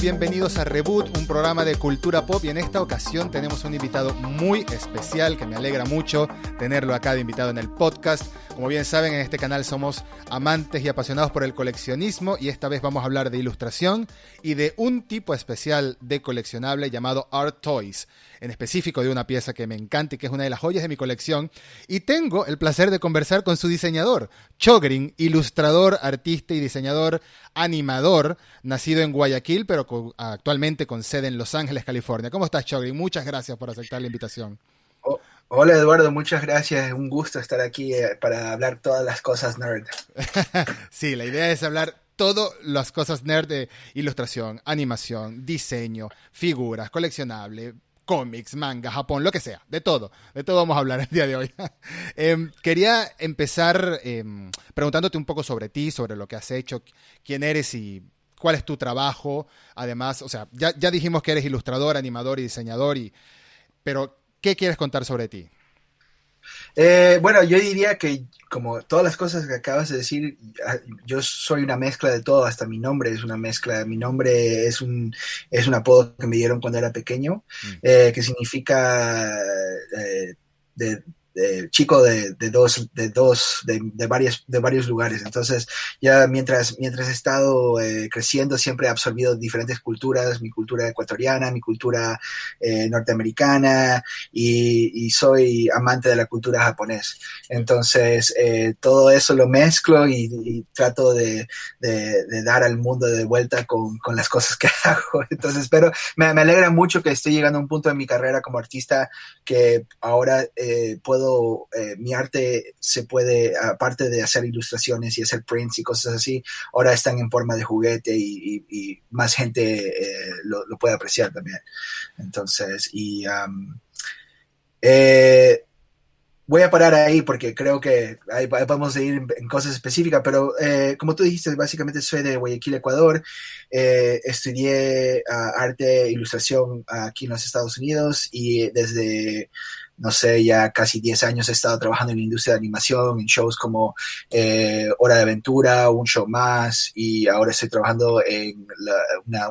bienvenidos a Reboot, un programa de cultura pop y en esta ocasión tenemos un invitado muy especial que me alegra mucho tenerlo acá de invitado en el podcast. Como bien saben, en este canal somos amantes y apasionados por el coleccionismo y esta vez vamos a hablar de ilustración y de un tipo especial de coleccionable llamado Art Toys en específico de una pieza que me encanta y que es una de las joyas de mi colección. Y tengo el placer de conversar con su diseñador, Chogrin, ilustrador, artista y diseñador animador, nacido en Guayaquil, pero actualmente con sede en Los Ángeles, California. ¿Cómo estás, Chogrin? Muchas gracias por aceptar la invitación. Oh, hola Eduardo, muchas gracias. Un gusto estar aquí eh, para hablar todas las cosas nerd. sí, la idea es hablar todas las cosas nerd de ilustración, animación, diseño, figuras, coleccionable, cómics, manga, Japón, lo que sea, de todo, de todo vamos a hablar el día de hoy. Em, quería empezar em, preguntándote un poco sobre ti, sobre lo que has hecho, quién eres y cuál es tu trabajo. Además, o sea, ya, ya dijimos que eres ilustrador, animador y diseñador, y, pero ¿qué quieres contar sobre ti? Eh, bueno, yo diría que como todas las cosas que acabas de decir, ah, yo soy una mezcla de todo, hasta mi nombre es una mezcla. Mi nombre es un, es un apodo que me dieron cuando era pequeño, mm. eh, que significa eh, de, chico de, dos, de dos, de, de, varios, de varios lugares. Entonces, ya mientras, mientras he estado eh, creciendo, siempre he absorbido diferentes culturas, mi cultura ecuatoriana, mi cultura eh, norteamericana, y, soy amante de la cultura japonés. Entonces, eh, todo eso lo mezclo y, trato de, de, dar al mundo de vuelta con, con, las cosas que hago. Entonces, pero me, me alegra mucho que estoy llegando a un punto de mi carrera como artista que ahora puedo eh, mi arte se puede, aparte de hacer ilustraciones y hacer prints y cosas así, ahora están en forma de juguete y, más gente eh, lo, puede apreciar también. Entonces, y eh, voy a parar ahí porque creo que ahí podemos ir en, cosas específicas, pero como tú dijiste, básicamente soy de Guayaquil, Ecuador. estudié ah, arte e ilustración aquí en los Estados Unidos y desde no sé, ya casi 10 años he estado trabajando en la industria de animación, en shows como eh, Hora de Aventura, Un Show Más, y ahora estoy trabajando en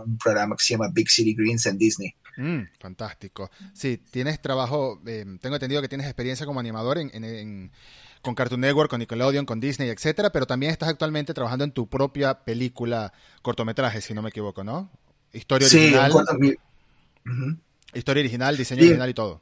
un programa que se llama Big City Greens en Disney. Mm, fantástico. Sí, tienes trabajo, eh, tengo entendido que tienes experiencia como animador en, con Cartoon Network, con Nickelodeon, con Disney, etcétera, pero también estás actualmente trabajando en tu propia película cortometraje, si no me equivoco, ¿no? Historia original. Sí, Historia original, diseño original y todo.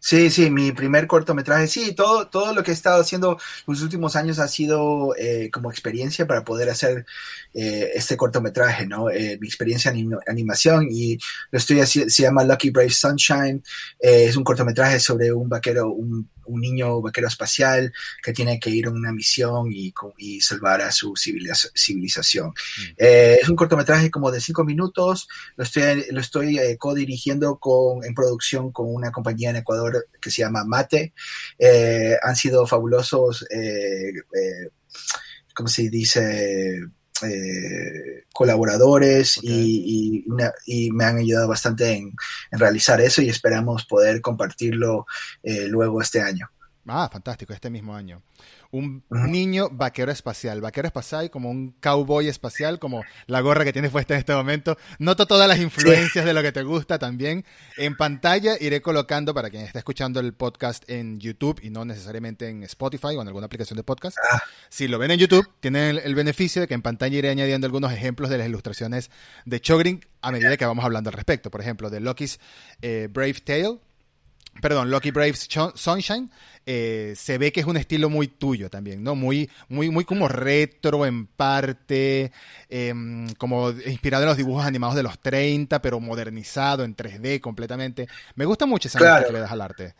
Sí, sí, mi primer cortometraje, sí, todo, todo lo que he estado haciendo los últimos años ha sido eh, como experiencia para poder hacer eh, este cortometraje, ¿no? Eh, mi experiencia en animación y lo estoy haciendo, se llama Lucky Brave Sunshine, es un cortometraje sobre un vaquero, un un niño vaquero espacial que tiene que ir a una misión y, salvar a su civilización. Mm. Eh, es un cortometraje como de cinco minutos, lo estoy, lo estoy eh, co-dirigiendo con, en producción con una compañía en Ecuador que se llama Mate. Eh, han sido fabulosos, ¿cómo se dice? Colaboradores y, me han ayudado bastante en, realizar eso y esperamos poder compartirlo luego este año. Ah, fantástico, este mismo año. Un niño vaquero espacial, vaquero espacial como un cowboy espacial, como la gorra que tienes puesta en este momento. Noto todas las influencias de lo que te gusta también. En pantalla iré colocando, para quien esté escuchando el podcast en YouTube y no necesariamente en Spotify o en alguna aplicación de podcast, ah. si lo ven en YouTube, tienen el, beneficio de que en pantalla iré añadiendo algunos ejemplos de las ilustraciones de Chogrin a medida que vamos hablando al respecto. Por ejemplo, de Loki's eh, Brave Tale, perdón, Lucky Braves Sunshine, eh, se ve que es un estilo muy tuyo también, ¿no? Muy, muy, muy como retro en parte, em, como inspirado en los dibujos animados de los 30, pero modernizado en 3D completamente. Me gusta mucho esa claro. que le das al arte.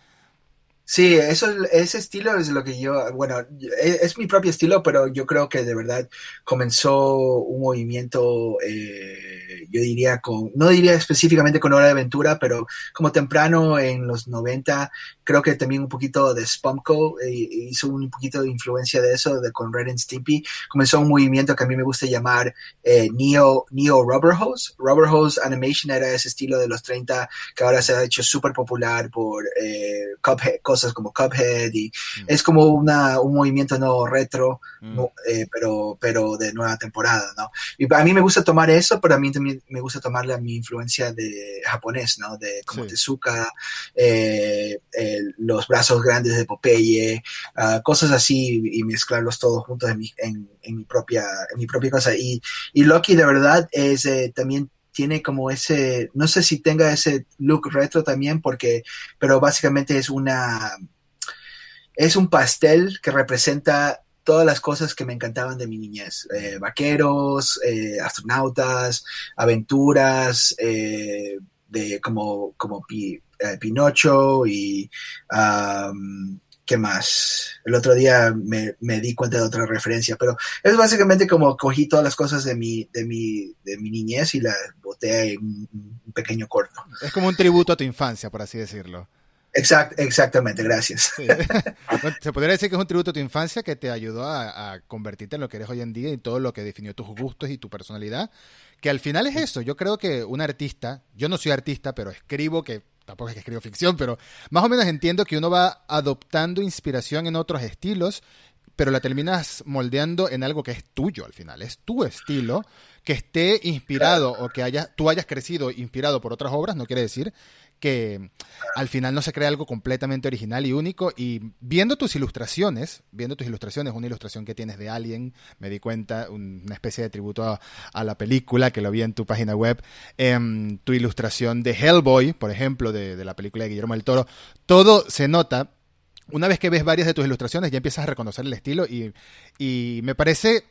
Sí, eso, ese estilo es lo que yo, bueno, e, es, mi propio estilo, pero yo creo que de verdad comenzó un movimiento, eh, yo diría con, no diría específicamente con Hora de Aventura, pero como temprano en los 90 creo que también un poquito de Spumco eh, hizo un poquito de influencia de eso, de con Red and Stimpy. Comenzó un movimiento que a mí me gusta llamar eh, Neo, Neo Rubber Hose. Rubber Hose Animation era ese estilo de los 30 que ahora se ha hecho súper popular por eh, cosas como Cuphead y mm. es como una, un movimiento no retro, mm. eh, pero, pero de nueva temporada, ¿no? Y a mí me gusta tomar eso, pero a mí también me gusta tomarle a mi influencia de japonés, ¿no? De como Tezuka, eh, los brazos grandes de Popeye, uh, cosas así y mezclarlos todos juntos en mi, propia, en mi propia cosa. Y, y Loki de verdad es eh, también tiene como ese, no sé si tenga ese look retro también, porque, pero básicamente es una, es un pastel que representa todas las cosas que me encantaban de mi niñez. Eh, vaqueros, eh, astronautas, aventuras, eh, de como, como Pinocho y ¿Qué más? El otro día me, di cuenta de otra referencia, pero es básicamente como cogí todas las cosas de mi, de mi, de mi niñez y las boté en un pequeño corto. Es como un tributo a tu infancia, por así decirlo. Exact, exactamente, gracias. se podría decir que es un tributo a tu infancia que te ayudó a, a, convertirte en lo que eres hoy en día y todo lo que definió tus gustos y tu personalidad. Que al final es eso. Yo creo que un artista, yo no soy artista, pero escribo que tampoco es que escribo ficción, pero más o menos entiendo que uno va adoptando inspiración en otros estilos, pero la terminas moldeando en algo que es tuyo al final, es tu estilo, que esté inspirado o que haya, tú hayas crecido inspirado por otras obras, no quiere decir que al final no se crea algo completamente original y único. Y viendo tus ilustraciones, viendo tus ilustraciones, una ilustración que tienes de Alien, me di cuenta, una especie de tributo a, la película, que lo vi en tu página web, em, tu ilustración de Hellboy, por ejemplo, de, la película de Guillermo del Toro, todo se nota. Una vez que ves varias de tus ilustraciones, ya empiezas a reconocer el estilo y me parece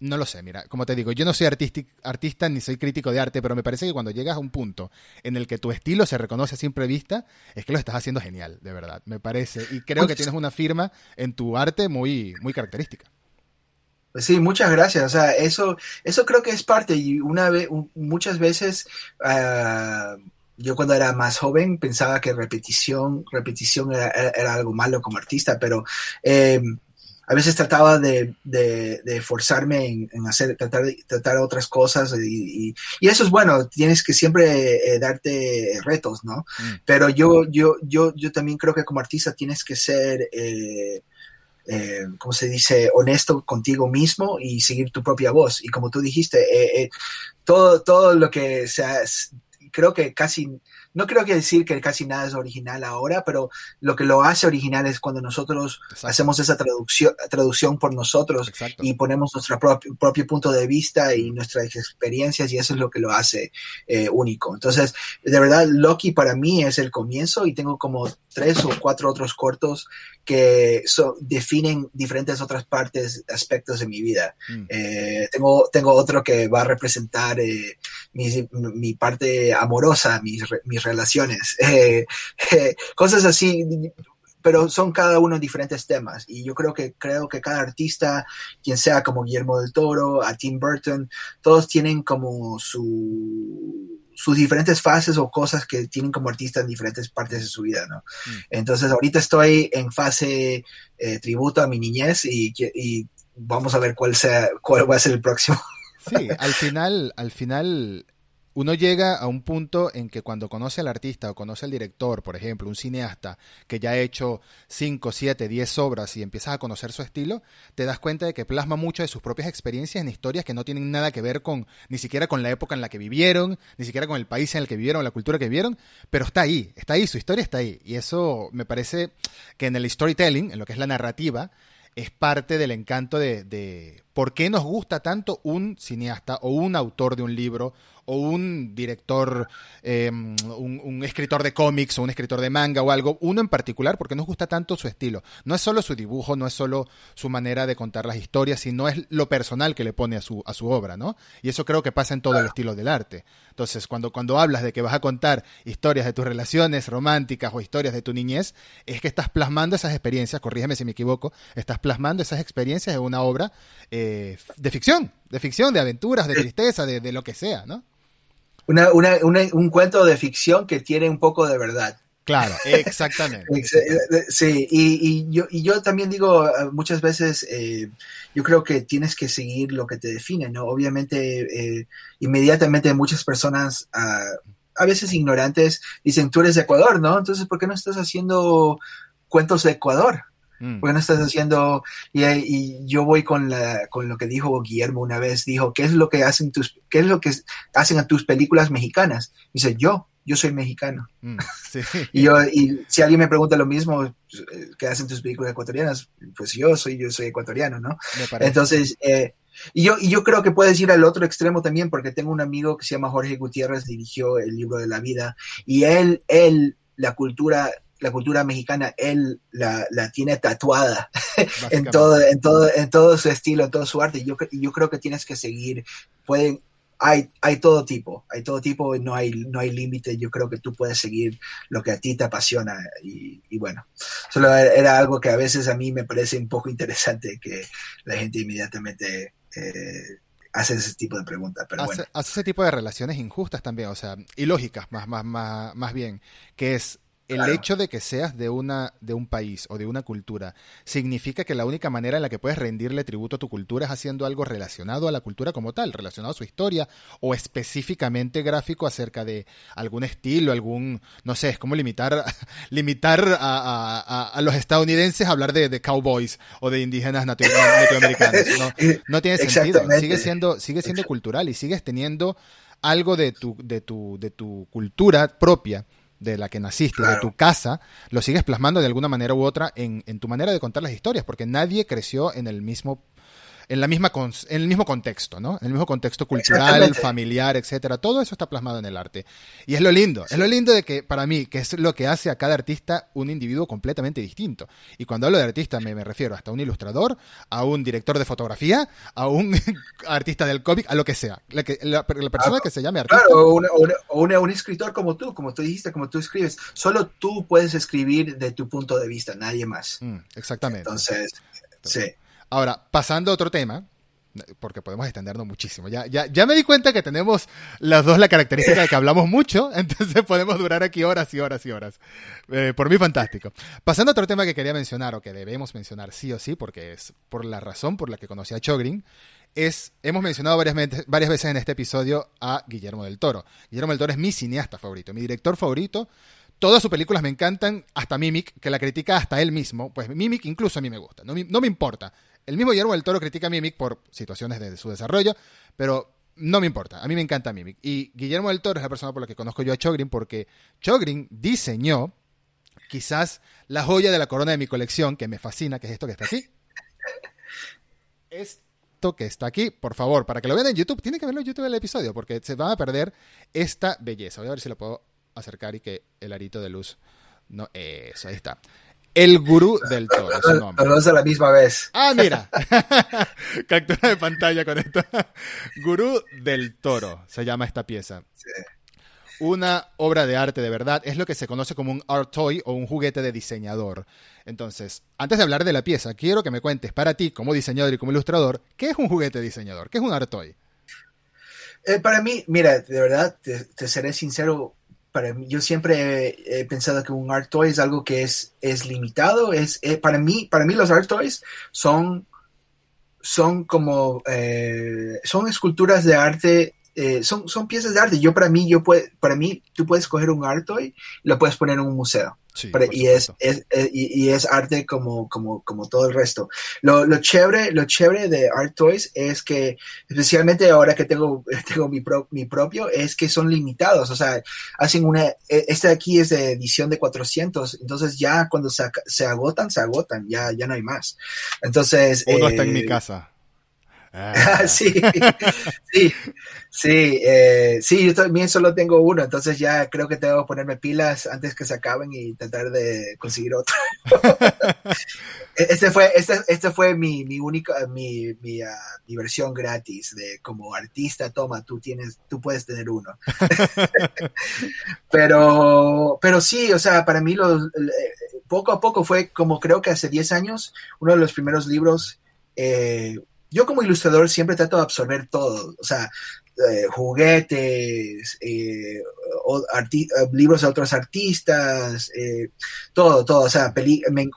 no lo sé, mira, como te digo, yo no soy artista ni soy crítico de arte, pero me parece que cuando llegas a un punto en el que tu estilo se reconoce a simple vista, es que lo estás haciendo genial, de verdad, me parece. Y creo que tienes una firma en tu arte muy, muy característica. Pues sí, muchas gracias. O sea, eso, eso creo que es parte. Y una vez, muchas veces, uh, yo cuando era más joven pensaba que repetición, repetición era, era algo malo como artista, pero eh, a veces trataba de, de, forzarme en, hacer, tratar, tratar otras cosas y, y, eso es bueno, tienes que siempre eh, darte retos, ¿no? Mm. Pero yo, yo, yo, yo también creo que como artista tienes que ser, eh, eh, ¿cómo se dice?, honesto contigo mismo y seguir tu propia voz. Y como tú dijiste, eh, todo, todo lo que sea, creo que casi no creo que decir que casi nada es original ahora, pero lo que lo hace original es cuando nosotros hacemos esa traducción, traducción por nosotros y ponemos nuestro propio, propio, punto de vista y nuestras experiencias y eso es lo que lo hace eh, único. Entonces, de verdad, Loki para mí es el comienzo y tengo como tres o cuatro otros cortos que definen diferentes otras partes, aspectos de mi vida. Mm. Eh, tengo, tengo otro que va a representar eh, mi, mi, parte amorosa, mis, mis relaciones, eh, cosas así, pero son cada uno diferentes temas. Y yo creo que, creo que cada artista, quien sea como Guillermo del Toro, a Tim Burton, todos tienen como su sus diferentes fases o cosas que tienen como artista en diferentes partes de su vida, ¿no? Mm. Entonces ahorita estoy en fase eh, tributo a mi niñez y, y, vamos a ver cuál sea cuál va a ser el próximo. Sí, al final, al final uno llega a un punto en que cuando conoce al artista o conoce al director, por ejemplo, un cineasta que ya ha hecho 5, 7, 10 obras y empiezas a conocer su estilo, te das cuenta de que plasma mucho de sus propias experiencias en historias que no tienen nada que ver con ni siquiera con la época en la que vivieron, ni siquiera con el país en el que vivieron, la cultura que vivieron, pero está ahí, está ahí, su historia está ahí. Y eso me parece que en el storytelling, en lo que es la narrativa, es parte del encanto de, de por qué nos gusta tanto un cineasta o un autor de un libro o un director, em, un, escritor de cómics o un escritor de manga o algo, uno en particular, porque nos gusta tanto su estilo. No es solo su dibujo, no es solo su manera de contar las historias, sino es lo personal que le pone a su, a su obra, ¿no? Y eso creo que pasa en todo el estilo del arte. Entonces, cuando, cuando hablas de que vas a contar historias de tus relaciones románticas o historias de tu niñez, es que estás plasmando esas experiencias, corrígeme si me equivoco, estás plasmando esas experiencias en una obra eh, de ficción, de ficción, de aventuras, de tristeza, de, de lo que sea, ¿no? Una, una, un cuento de ficción que tiene un poco de verdad. Claro, exactamente. sí, y, y, yo, y yo también digo eh, muchas veces, eh, yo creo que tienes que seguir lo que te define, ¿no? Obviamente, eh, inmediatamente muchas personas, uh, a veces ignorantes, dicen, tú eres de Ecuador, ¿no? Entonces, ¿por qué no estás haciendo cuentos de Ecuador? Mm. ¿Por qué no estás haciendo? Y, y, yo voy con, la, con lo que dijo Guillermo una vez, dijo, ¿qué es lo que hacen tus, qué es lo que hacen a tus películas mexicanas? Dice, yo, yo soy mexicano. Mm, y, yo, y si alguien me pregunta lo mismo, ¿qué hacen tus películas ecuatorianas? Pues yo soy, yo soy ecuatoriano, ¿no? Entonces, eh, y yo, y yo creo que puedes ir al otro extremo también, porque tengo un amigo que se llama Jorge Gutiérrez, dirigió el libro de la vida, y él, él, la cultura, la cultura mexicana, él la, la tiene tatuada en todo, en todo, en todo su estilo, en todo su arte. Yo, yo creo que tienes que seguir, pueden, hay, hay todo tipo, hay todo tipo, no hay, no hay límite. Yo creo que tú puedes seguir lo que a ti te apasiona. Y, y, bueno, solo era algo que a veces a mí me parece un poco interesante que la gente inmediatamente eh, hace ese tipo de preguntas. Pero hace, bueno. hace ese tipo de relaciones injustas también, o sea, ilógicas más, más, más, más bien, que es el claro. hecho de que seas de una de un país o de una cultura significa que la única manera en la que puedes rendirle tributo a tu cultura es haciendo algo relacionado a la cultura como tal, relacionado a su historia o específicamente gráfico acerca de algún estilo, algún no sé, es como limitar limitar a, a, a los estadounidenses a hablar de, de, cowboys o de indígenas latinoamericanos. No, no tiene sentido. Sigue siendo sigue siendo cultural y sigues teniendo algo de tu de tu de tu cultura propia de la que naciste, claro. de tu casa, lo sigues plasmando de alguna manera u otra en, en, tu manera de contar las historias, porque nadie creció en el mismo en la misma en el mismo contexto, ¿no? En el mismo contexto cultural, familiar, etcétera. Todo eso está plasmado en el arte. Y es lo lindo, sí. es lo lindo de que para mí, que es lo que hace a cada artista un individuo completamente distinto. Y cuando hablo de artista me, me refiero hasta a un ilustrador, a un director de fotografía, a un artista del cómic, a lo que sea. La, que, la, la persona ah, que se llame artista. Claro, o, una, o, una, un escritor como tú, como tú dijiste, como tú escribes. Solo tú puedes escribir de tu punto de vista, nadie más. Mm, exactamente. Entonces, sí. Ahora, pasando a otro tema, porque podemos extendernos muchísimo. Ya, ya, ya me di cuenta que tenemos las dos la característica de que hablamos mucho, entonces podemos durar aquí horas y horas y horas. Eh, por mí fantástico. Pasando a otro tema que quería mencionar, o que debemos mencionar sí o sí, porque es por la razón por la que conocí a Chogrin, es, hemos mencionado varias, varias veces en este episodio a Guillermo del Toro. Guillermo del Toro es mi cineasta favorito, mi director favorito. Todas sus películas me encantan, hasta Mimic, que la critica hasta él mismo. Pues Mimic incluso a mí me gusta, no, no me importa. El mismo Guillermo del Toro critica a Mimic por situaciones de su desarrollo, pero no me importa. A mí me encanta Mimic. Y Guillermo del Toro es la persona por la que conozco yo a Chogrin, porque Chogrin diseñó quizás la joya de la corona de mi colección, que me fascina, que es esto que está aquí. Esto que está aquí, por favor, para que lo vean en YouTube, tienen que verlo en YouTube el episodio, porque se van a perder esta belleza. Voy a ver si lo puedo acercar y que el arito de luz. No, eso, ahí está. El gurú del toro, su nombre. Los dos a la misma vez. Ah, mira. Captura de pantalla con esto. Gurú del toro se llama esta pieza. Sí. Una obra de arte de verdad es lo que se conoce como un art toy o un juguete de diseñador. Entonces, antes de hablar de la pieza, quiero que me cuentes para ti, como diseñador y como ilustrador, ¿qué es un juguete de diseñador? ¿Qué es un art toy? Eh, para mí, mira, de verdad, te, te seré sincero, para mí, yo siempre he, pensado que un art toy es algo que es, es limitado. Es, eh, para, mí, para mí los art toys son, son como, eh, son esculturas de arte, eh, son, son piezas de arte. Yo para mí, yo puede, para mí, tú puedes coger un art toy y lo puedes poner en un museo. Sí, y, es, es, es y, y, es, arte como, como, como todo el resto. Lo, lo, chévere, lo chévere de Art Toys es que, especialmente ahora que tengo, tengo mi, pro, mi propio, es que son limitados. O sea, hacen una, este de aquí es de edición de 400, entonces ya cuando se, se agotan, se agotan, ya, ya no hay más. Entonces... Uno eh, está en mi casa. Ah. sí, sí, sí, eh, sí, yo también solo tengo uno, entonces ya creo que tengo que ponerme pilas antes que se acaben y tratar de conseguir otro. este fue, este, este fue mi, mi única, mi, mi, uh, mi, versión gratis de como artista, toma, tú tienes, tú puedes tener uno. pero, pero sí, o sea, para mí los, poco a poco fue como creo que hace 10 años, uno de los primeros libros eh, yo como ilustrador siempre trato de absorber todo, o sea, eh, juguetes, eh, libros de otros artistas, todo, todo. O sea,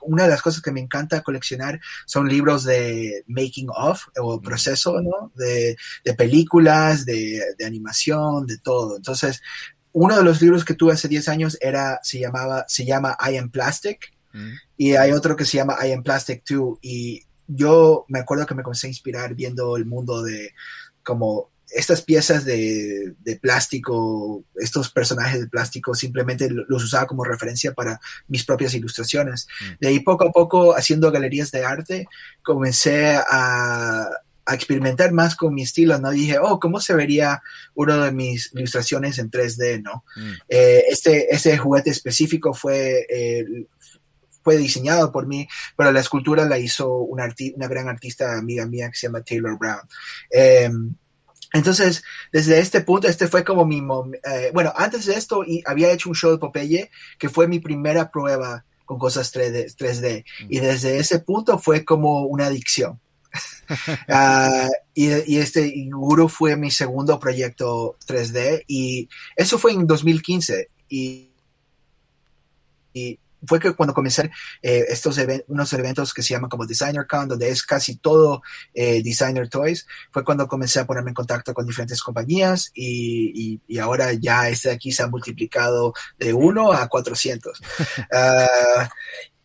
una de las cosas que me encanta coleccionar son libros de making of o proceso, ¿no? De, películas, de, de animación, de todo. Entonces, uno de los libros que tuve hace 10 años era, se llamaba, se llama I Am Plastic. Mm. Y hay otro que se llama I Am Plastic 2. Y yo me acuerdo que me comencé a inspirar viendo el mundo de como estas piezas de, plástico, estos personajes de plástico, simplemente los usaba como referencia para mis propias ilustraciones. Mm. De ahí poco a poco, haciendo galerías de arte, comencé a, experimentar más con mi estilo, ¿no? dije, oh, ¿cómo se vería uno de mis ilustraciones en 3D, ¿no? Mm. Eh, este, este juguete específico fue, eh, fue diseñado por mí, pero la escultura la hizo una, una gran artista amiga mía que se llama Taylor Brown. Em, entonces, desde este punto, este fue como mi... Eh, bueno, antes de esto y había hecho un show de Popeye, que fue mi primera prueba con cosas 3D. 3D y desde ese punto fue como una adicción. Ah, y, y, este Guru fue mi segundo proyecto 3D y eso fue en 2015. Y, y fue que cuando comencé eh, estos unos eventos que se llaman como Designer Con, donde es casi todo eh, Designer Toys, fue cuando comencé a ponerme en contacto con diferentes compañías y, y, ahora ya este de aquí se ha multiplicado de 1 a 400. Ah,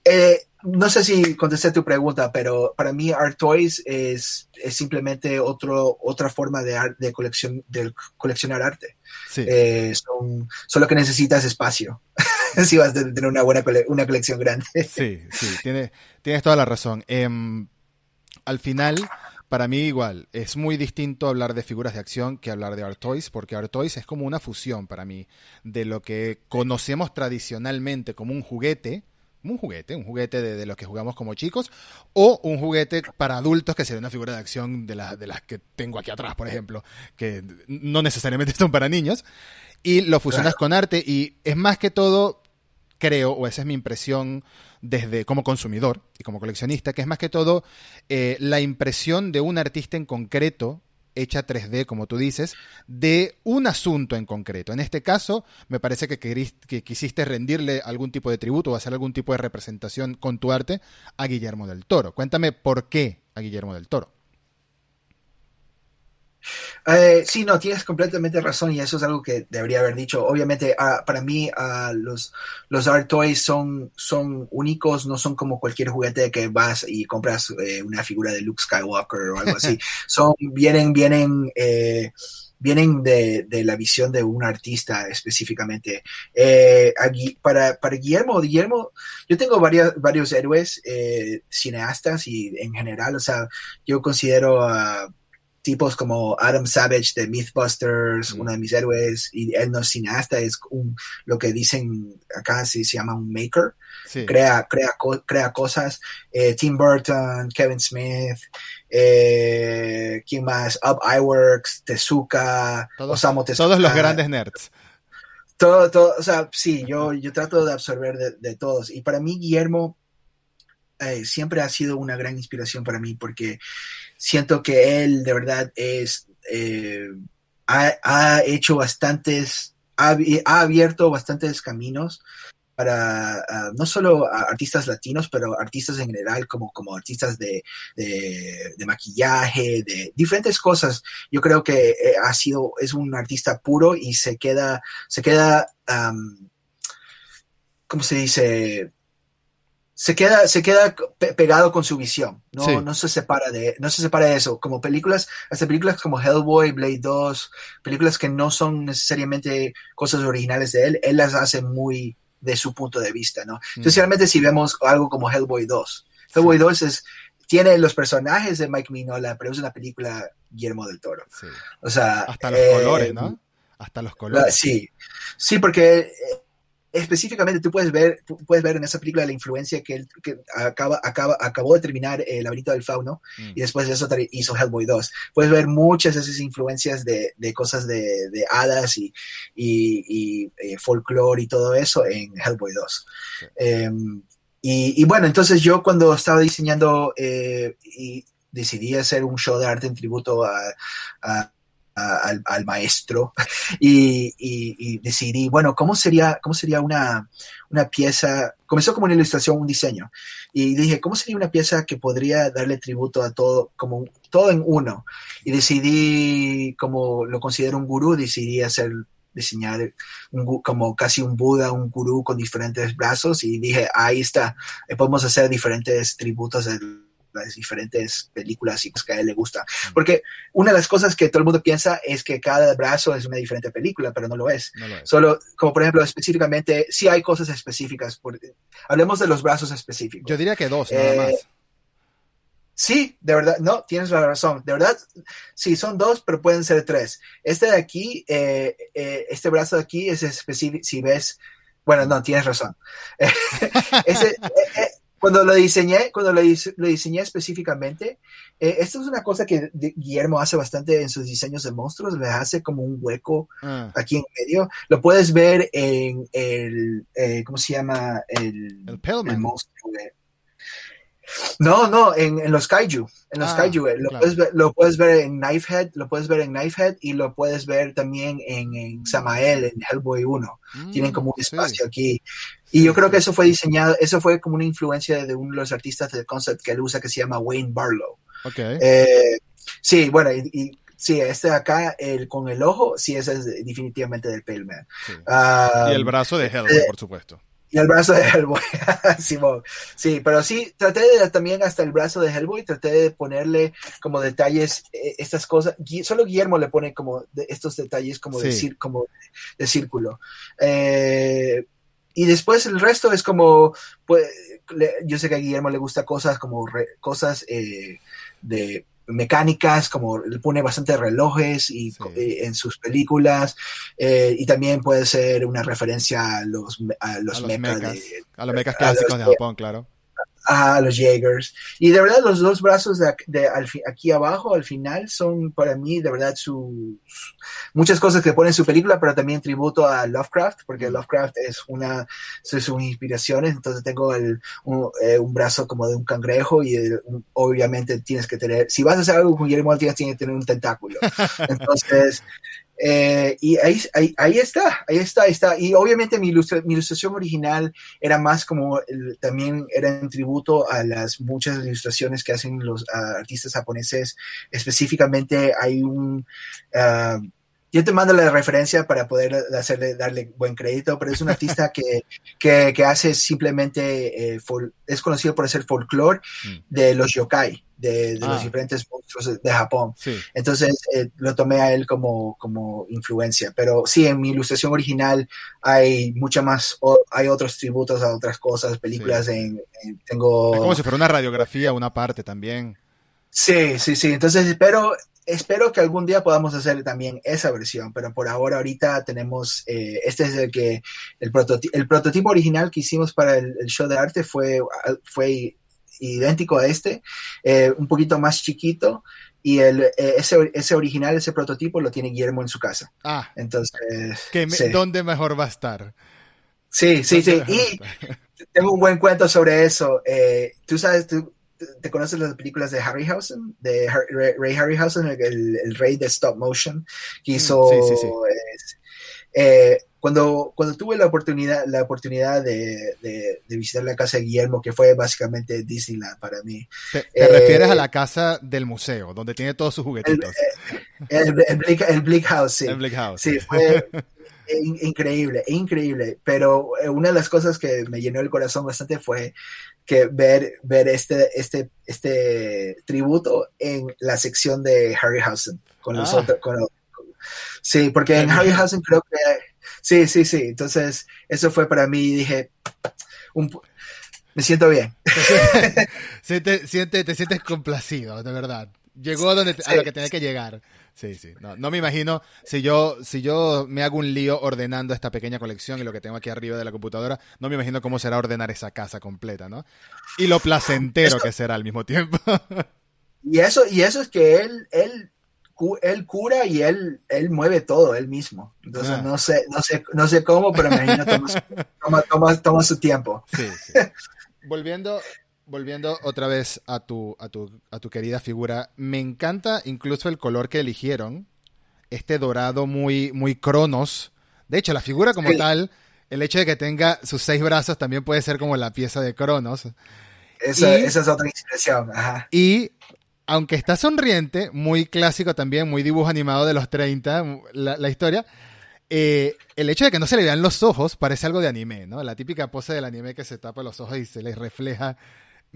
eh, no sé si contesté tu pregunta, pero para mí Art Toys es, es simplemente otro, otra forma de, de, colección, de coleccionar arte. Sí. son, solo que necesitas espacio. si vas a tener una buena una colección grande. Sí, sí, tienes, tienes toda la razón. Em, al final, para mí igual, es muy distinto hablar de figuras de acción que hablar de Art Toys, porque Art Toys es como una fusión para mí de lo que conocemos tradicionalmente como un juguete, un juguete, un juguete de, los que jugamos como chicos, o un juguete para adultos que sería una figura de acción de, de las que tengo aquí atrás, por ejemplo, que no necesariamente son para niños, y lo fusionas con arte y es más que todo creo, o esa es mi impresión desde como consumidor y como coleccionista, que es más que todo eh, la impresión de un artista en concreto hecha 3D, como tú dices, de un asunto en concreto. En este caso, me parece que, que quisiste rendirle algún tipo de tributo o hacer algún tipo de representación con tu arte a Guillermo del Toro. Cuéntame por qué a Guillermo del Toro. Eh, sí, no, tienes completamente razón y eso es algo que debería haber dicho. Obviamente, ah, para mí, ah, los, los art toys son, son únicos, no son como cualquier juguete que vas y compras eh, una figura de Luke Skywalker o algo así. son, vienen, vienen, eh, vienen de, de, la visión de un artista específicamente. Eh, para, para Guillermo, Guillermo, yo tengo varias, varios héroes eh, cineastas y en general, o sea, yo considero a tipos como Adam Savage de Mythbusters, uno de mis héroes, y él no es cineasta, es un, lo que dicen acá se, se llama un maker, crea, crea, crea cosas. Eh, Tim Burton, Kevin Smith, eh, ¿quién más? Up Iworks, Tezuka, Osamu Tezuka. Todos los grandes nerds. Todo, todo, o sea, sí, yo, yo trato de absorber de, todos. Y para mí, Guillermo eh, siempre ha sido una gran inspiración para mí porque siento que él de verdad es, eh, ha, hecho bastantes, ha, abierto bastantes caminos para ah, no solo artistas latinos, pero artistas en general, como, como artistas de, de, maquillaje, de diferentes cosas. Yo creo que eh, ha sido, es un artista puro y se queda, se queda, ¿cómo se dice? Se queda, se queda pegado con su visión, no, no se separa de, no se separa de eso. Como películas, hasta películas como Hellboy, Blade 2, películas que no son necesariamente cosas originales de él, él las hace muy de su punto de vista, ¿no? Mm. Especialmente si vemos algo como Hellboy 2. Hellboy 2 es, tiene los personajes de Mike Mignola, pero es una película Guillermo del Toro. O sea, hasta los colores, ¿no? Eh, hasta los colores. Sí, sí, porque eh, específicamente tú puedes ver, puedes ver en esa película la influencia que él que acaba, acaba, acabó de terminar El laberinto del fauno mm. y después de eso hizo Hellboy 2. Puedes ver muchas de esas influencias de, de cosas de, de, hadas y, y, y eh, folclore y todo eso en Hellboy 2. Em, y, y, bueno, entonces yo cuando estaba diseñando eh, y decidí hacer un show de arte en tributo a, a al, maestro y, decidí, bueno, ¿cómo sería, cómo sería una, una pieza? Comenzó como una ilustración, un diseño. Y dije, ¿cómo sería una pieza que podría darle tributo a todo, como todo en uno? Y decidí, como lo considero un gurú, decidí hacer diseñar un, como casi un Buda, un gurú con diferentes brazos y dije, ahí está, podemos hacer diferentes tributos las diferentes películas y cosas que a él le gusta. Mm. Porque una de las cosas que todo el mundo piensa es que cada brazo es una diferente película, pero no lo es. Solo, como por ejemplo, específicamente, sí hay cosas específicas. hablemos de los brazos específicos. Yo diría que dos, nada eh, más. Sí, de verdad, no, tienes la razón. De verdad, sí, son dos, pero pueden ser tres. Este de aquí, eh, eh, este brazo de aquí es específico, si ves, bueno, no, tienes razón. Ese, cuando lo diseñé, cuando lo, diseñé específicamente, eh, esto es una cosa que Guillermo hace bastante en sus diseños de monstruos, le hace como un hueco ah. aquí en medio. Lo puedes ver en el, eh, ¿cómo se llama? El, el, monstruo. No, no, en, los kaiju, en los ah, kaiju, eh, lo, puedes ver, lo, puedes ver, en Knifehead, lo puedes ver en Knifehead y lo puedes ver también en, Samael, en Hellboy 1. Tienen como un espacio aquí. Y yo creo que eso fue diseñado, eso fue como una influencia de uno de los artistas de concept que él usa que se llama Wayne Barlow. Okay. Eh, sí, bueno, y, sí, este de acá, el, con el ojo, sí, ese es definitivamente del Pale Man. Ah, y el brazo de Hellboy, eh, por supuesto. Y el brazo de Hellboy, Simón. Sí, pero sí, traté de también hasta el brazo de Hellboy, traté de ponerle como detalles, eh, estas cosas. Solo Guillermo le pone como estos detalles como, de, como de círculo. Eh, y después el resto es como, pues, yo sé que a Guillermo le gusta cosas como cosas eh, de mecánicas, como le pone bastante relojes y, eh, en sus películas, eh, y también puede ser una referencia a los, a los, mechas, a los mechas clásicos de Japón, claro a los Jaegers. Y de verdad, los dos brazos de, aquí abajo, al final, son para mí, de verdad, sus muchas cosas que pone en su película, pero también tributo a Lovecraft, porque. Lovecraft es una de sus inspiraciones. Entonces, tengo el, eh, un, brazo como de un cangrejo y obviamente tienes que tener, si vas a hacer algo con Guillermo tienes que tener un tentáculo. Entonces, eh, y ahí, ahí, está, ahí está, ahí está. Y obviamente mi, ilustración original era más como, también era en tributo a las muchas ilustraciones que hacen los artistas japoneses. Específicamente hay un... Ah, yo te mando la referencia para poder hacerle, darle buen crédito, pero es un artista que, que, hace simplemente, eh, es conocido por hacer folclore mm. de los yokai de, los ah. diferentes monstruos de Japón. Entonces eh, lo tomé a él como, como influencia. Pero sí, en mi ilustración original hay mucha más, hay otros tributos a otras cosas, películas en, tengo... Es como si fuera una radiografía, una parte también. Sí, sí, sí. Entonces espero, espero que algún día podamos hacer también esa versión, pero por ahora ahorita tenemos, eh, este es el que, el, el prototipo original que hicimos para el, el show de arte fue, fue idéntico a este, eh, un poquito más chiquito, y el, eh, ese, ese, original, ese prototipo lo tiene Guillermo en su casa. Ah. Entonces. ¿Dónde mejor va a estar? Sí, sí, sí. Y tengo un buen cuento sobre eso. Eh, tú sabes, tú, ¿Te conoces las películas de Harryhausen? De Ray Harryhausen, el, el, rey de stop motion, que mm, hizo sí, sí, sí. Eh, cuando, cuando tuve la oportunidad, la oportunidad de, de, visitar la casa de Guillermo, que fue básicamente Disneyland para mí. ¿Te, refieres a eh, la casa del museo, donde tiene todos sus juguetitos? El, el, el, Bleak, House, sí. El House. Sí, fue increíble, increíble. Pero eh, una de las cosas que me llenó el corazón bastante fue que ver, ver este, este, este tributo en la sección de Harryhausen. Con los ah. otros, con, sí, porque en Harryhausen creo que Sí, sí, sí. Entonces, eso fue para mí, dije, me siento bien. te sientes complacido, de verdad. Llegó a, donde, a lo que tenía que llegar. Sí, sí. No, me imagino si yo, si yo me hago un lío ordenando esta pequeña colección y lo que tengo aquí arriba de la computadora, no me imagino cómo será ordenar esa casa completa, ¿no? Y lo placentero que será al mismo tiempo. y eso, y eso es que él, él él cura y él, él mueve todo él mismo. Entonces ah. no sé, no sé, no sé cómo, pero me imagino toma, toma, toma, su tiempo. volviendo, volviendo otra vez a tu, a tu, a tu querida figura, me encanta incluso el color que eligieron. este dorado muy, muy cronos. De hecho, la figura como tal, el hecho de que tenga sus seis brazos también puede ser como la pieza de Cronos. Esa, esa es otra inspiración. Ajá. Y aunque está sonriente, muy clásico también, muy dibujo animado de los 30, la, la historia, eh, el hecho de que no se le vean los ojos parece algo de anime, ¿no? La típica pose del anime que se tapa los ojos y se les refleja.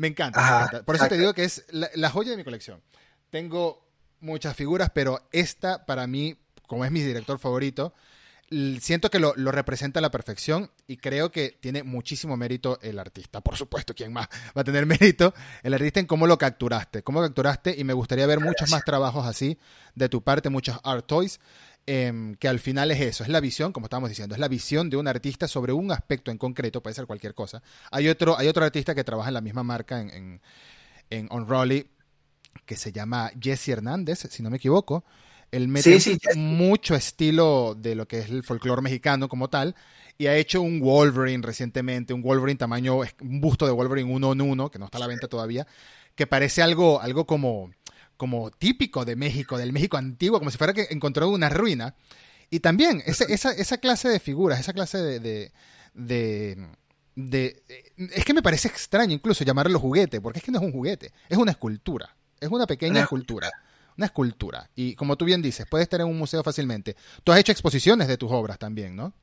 Me encanta. me encanta. Por eso te digo que es la, la, joya de mi colección. Tengo muchas figuras, pero esta para mí, como es mi director favorito, siento que lo, lo, representa a la perfección y creo que tiene muchísimo mérito el artista. Por supuesto, ¿quién más va a tener mérito? El artista en cómo lo capturaste, cómo capturaste y me gustaría ver muchos más trabajos así de tu parte, muchos art toys. Eh, que al final es eso, es la visión, como estábamos diciendo, es la visión de un artista sobre un aspecto en concreto, puede ser cualquier cosa. Hay otro, hay otro artista que trabaja en la misma marca en, en, en Unrolly, que se llama Jesse Hernández, si no me equivoco. Él mete sí, sí, mucho estilo de lo que es el folclore mexicano como tal. Y ha hecho un Wolverine recientemente, un Wolverine tamaño, un busto de Wolverine uno en uno, que no está a la venta todavía, que parece algo, algo como, como típico de México, del México antiguo, como si fuera que encontró una ruina. Y también ese, esa, esa clase de figuras, esa clase de, de, de, de, Es que me parece extraño incluso llamarlo juguete, porque es que no es un juguete, es una escultura, es una pequeña escultura. Una escultura. Y como tú bien dices, puedes estar en un museo fácilmente. Tú has hecho exposiciones de tus obras también, ¿no?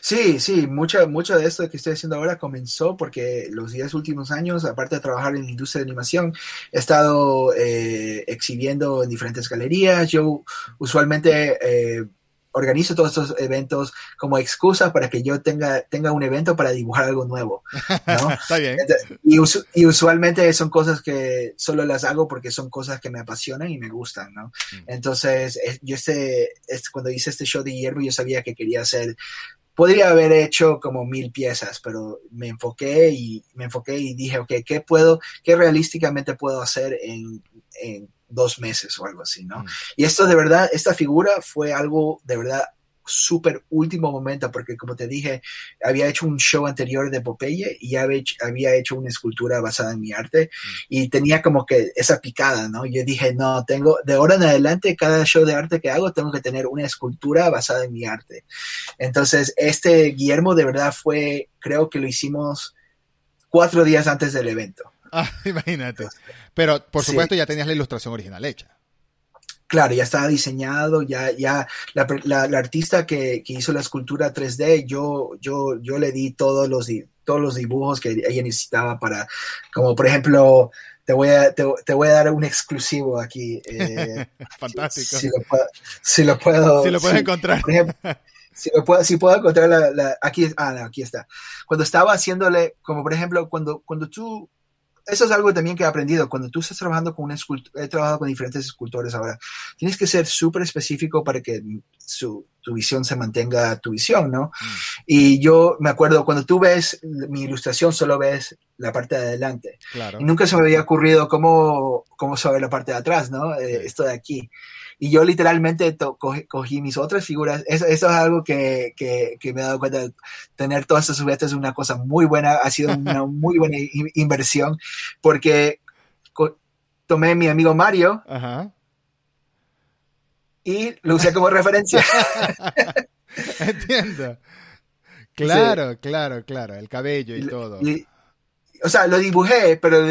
Sí, sí, mucho, mucho de esto que estoy haciendo ahora comenzó porque los 10 últimos años, aparte de trabajar en la industria de animación, he estado eh, exhibiendo en diferentes galerías. Yo usualmente eh, organizo todos estos eventos como excusa para que yo tenga, tenga un evento para dibujar algo nuevo. ¿no? Está bien. Y, us y, usualmente son cosas que solo las hago porque son cosas que me apasionan y me gustan, ¿no? Mm. Entonces, yo este, este, cuando hice este show de hierro, yo sabía que quería hacer podría haber hecho como mil piezas, pero me enfoqué y me enfoqué y dije, ok, ¿qué puedo, qué realísticamente puedo hacer en, en dos meses o algo así, ¿no? Mm. Y esto de verdad, esta figura fue algo de verdad súper último momento, porque como te dije, había hecho un show anterior de Popeye y ya había hecho una escultura basada en mi arte mm. y tenía como que esa picada, ¿no? Yo dije, no, tengo, de ahora en adelante, cada show de arte que hago, tengo que tener una escultura basada en mi arte. Entonces, este Guillermo de verdad fue, creo que lo hicimos cuatro días antes del evento. Ah, imagínate. Pero, por supuesto, sí. ya tenías la ilustración original hecha claro, ya estaba diseñado, ya, ya la, la, la artista que, que, hizo la escultura 3D, yo, yo, yo le di todos los, todos los dibujos que ella necesitaba para, como por ejemplo, te voy a, te, te voy a dar un exclusivo aquí. Eh, Fantástico. Si, si, lo puedo, si, lo puedo. Si lo puedes si, encontrar. Ejemplo, si, lo puedo, si puedo encontrar la, la, aquí, ah, no, aquí está. Cuando estaba haciéndole, como por ejemplo, cuando, cuando tú eso es algo también que he aprendido. Cuando tú estás trabajando con un escultor, he trabajado con diferentes escultores ahora, tienes que ser súper específico para que su, tu visión se mantenga tu visión, ¿no? Mm. Y yo me acuerdo, cuando tú ves mi ilustración, solo ves la parte de adelante. Claro. Y nunca se me había ocurrido cómo, cómo ve la parte de atrás, ¿no? Eh, esto de aquí. Y yo literalmente cogí, cogí, mis otras figuras. Eso, eso es algo que, que, que, me he dado cuenta. De tener todas estas juguetes es una cosa muy buena. Ha sido una muy buena inversión porque tomé a mi amigo Mario Ajá. y lo usé como referencia. Entiendo. Claro, sí. claro, claro. El cabello y, y todo. Y, o sea, lo dibujé, pero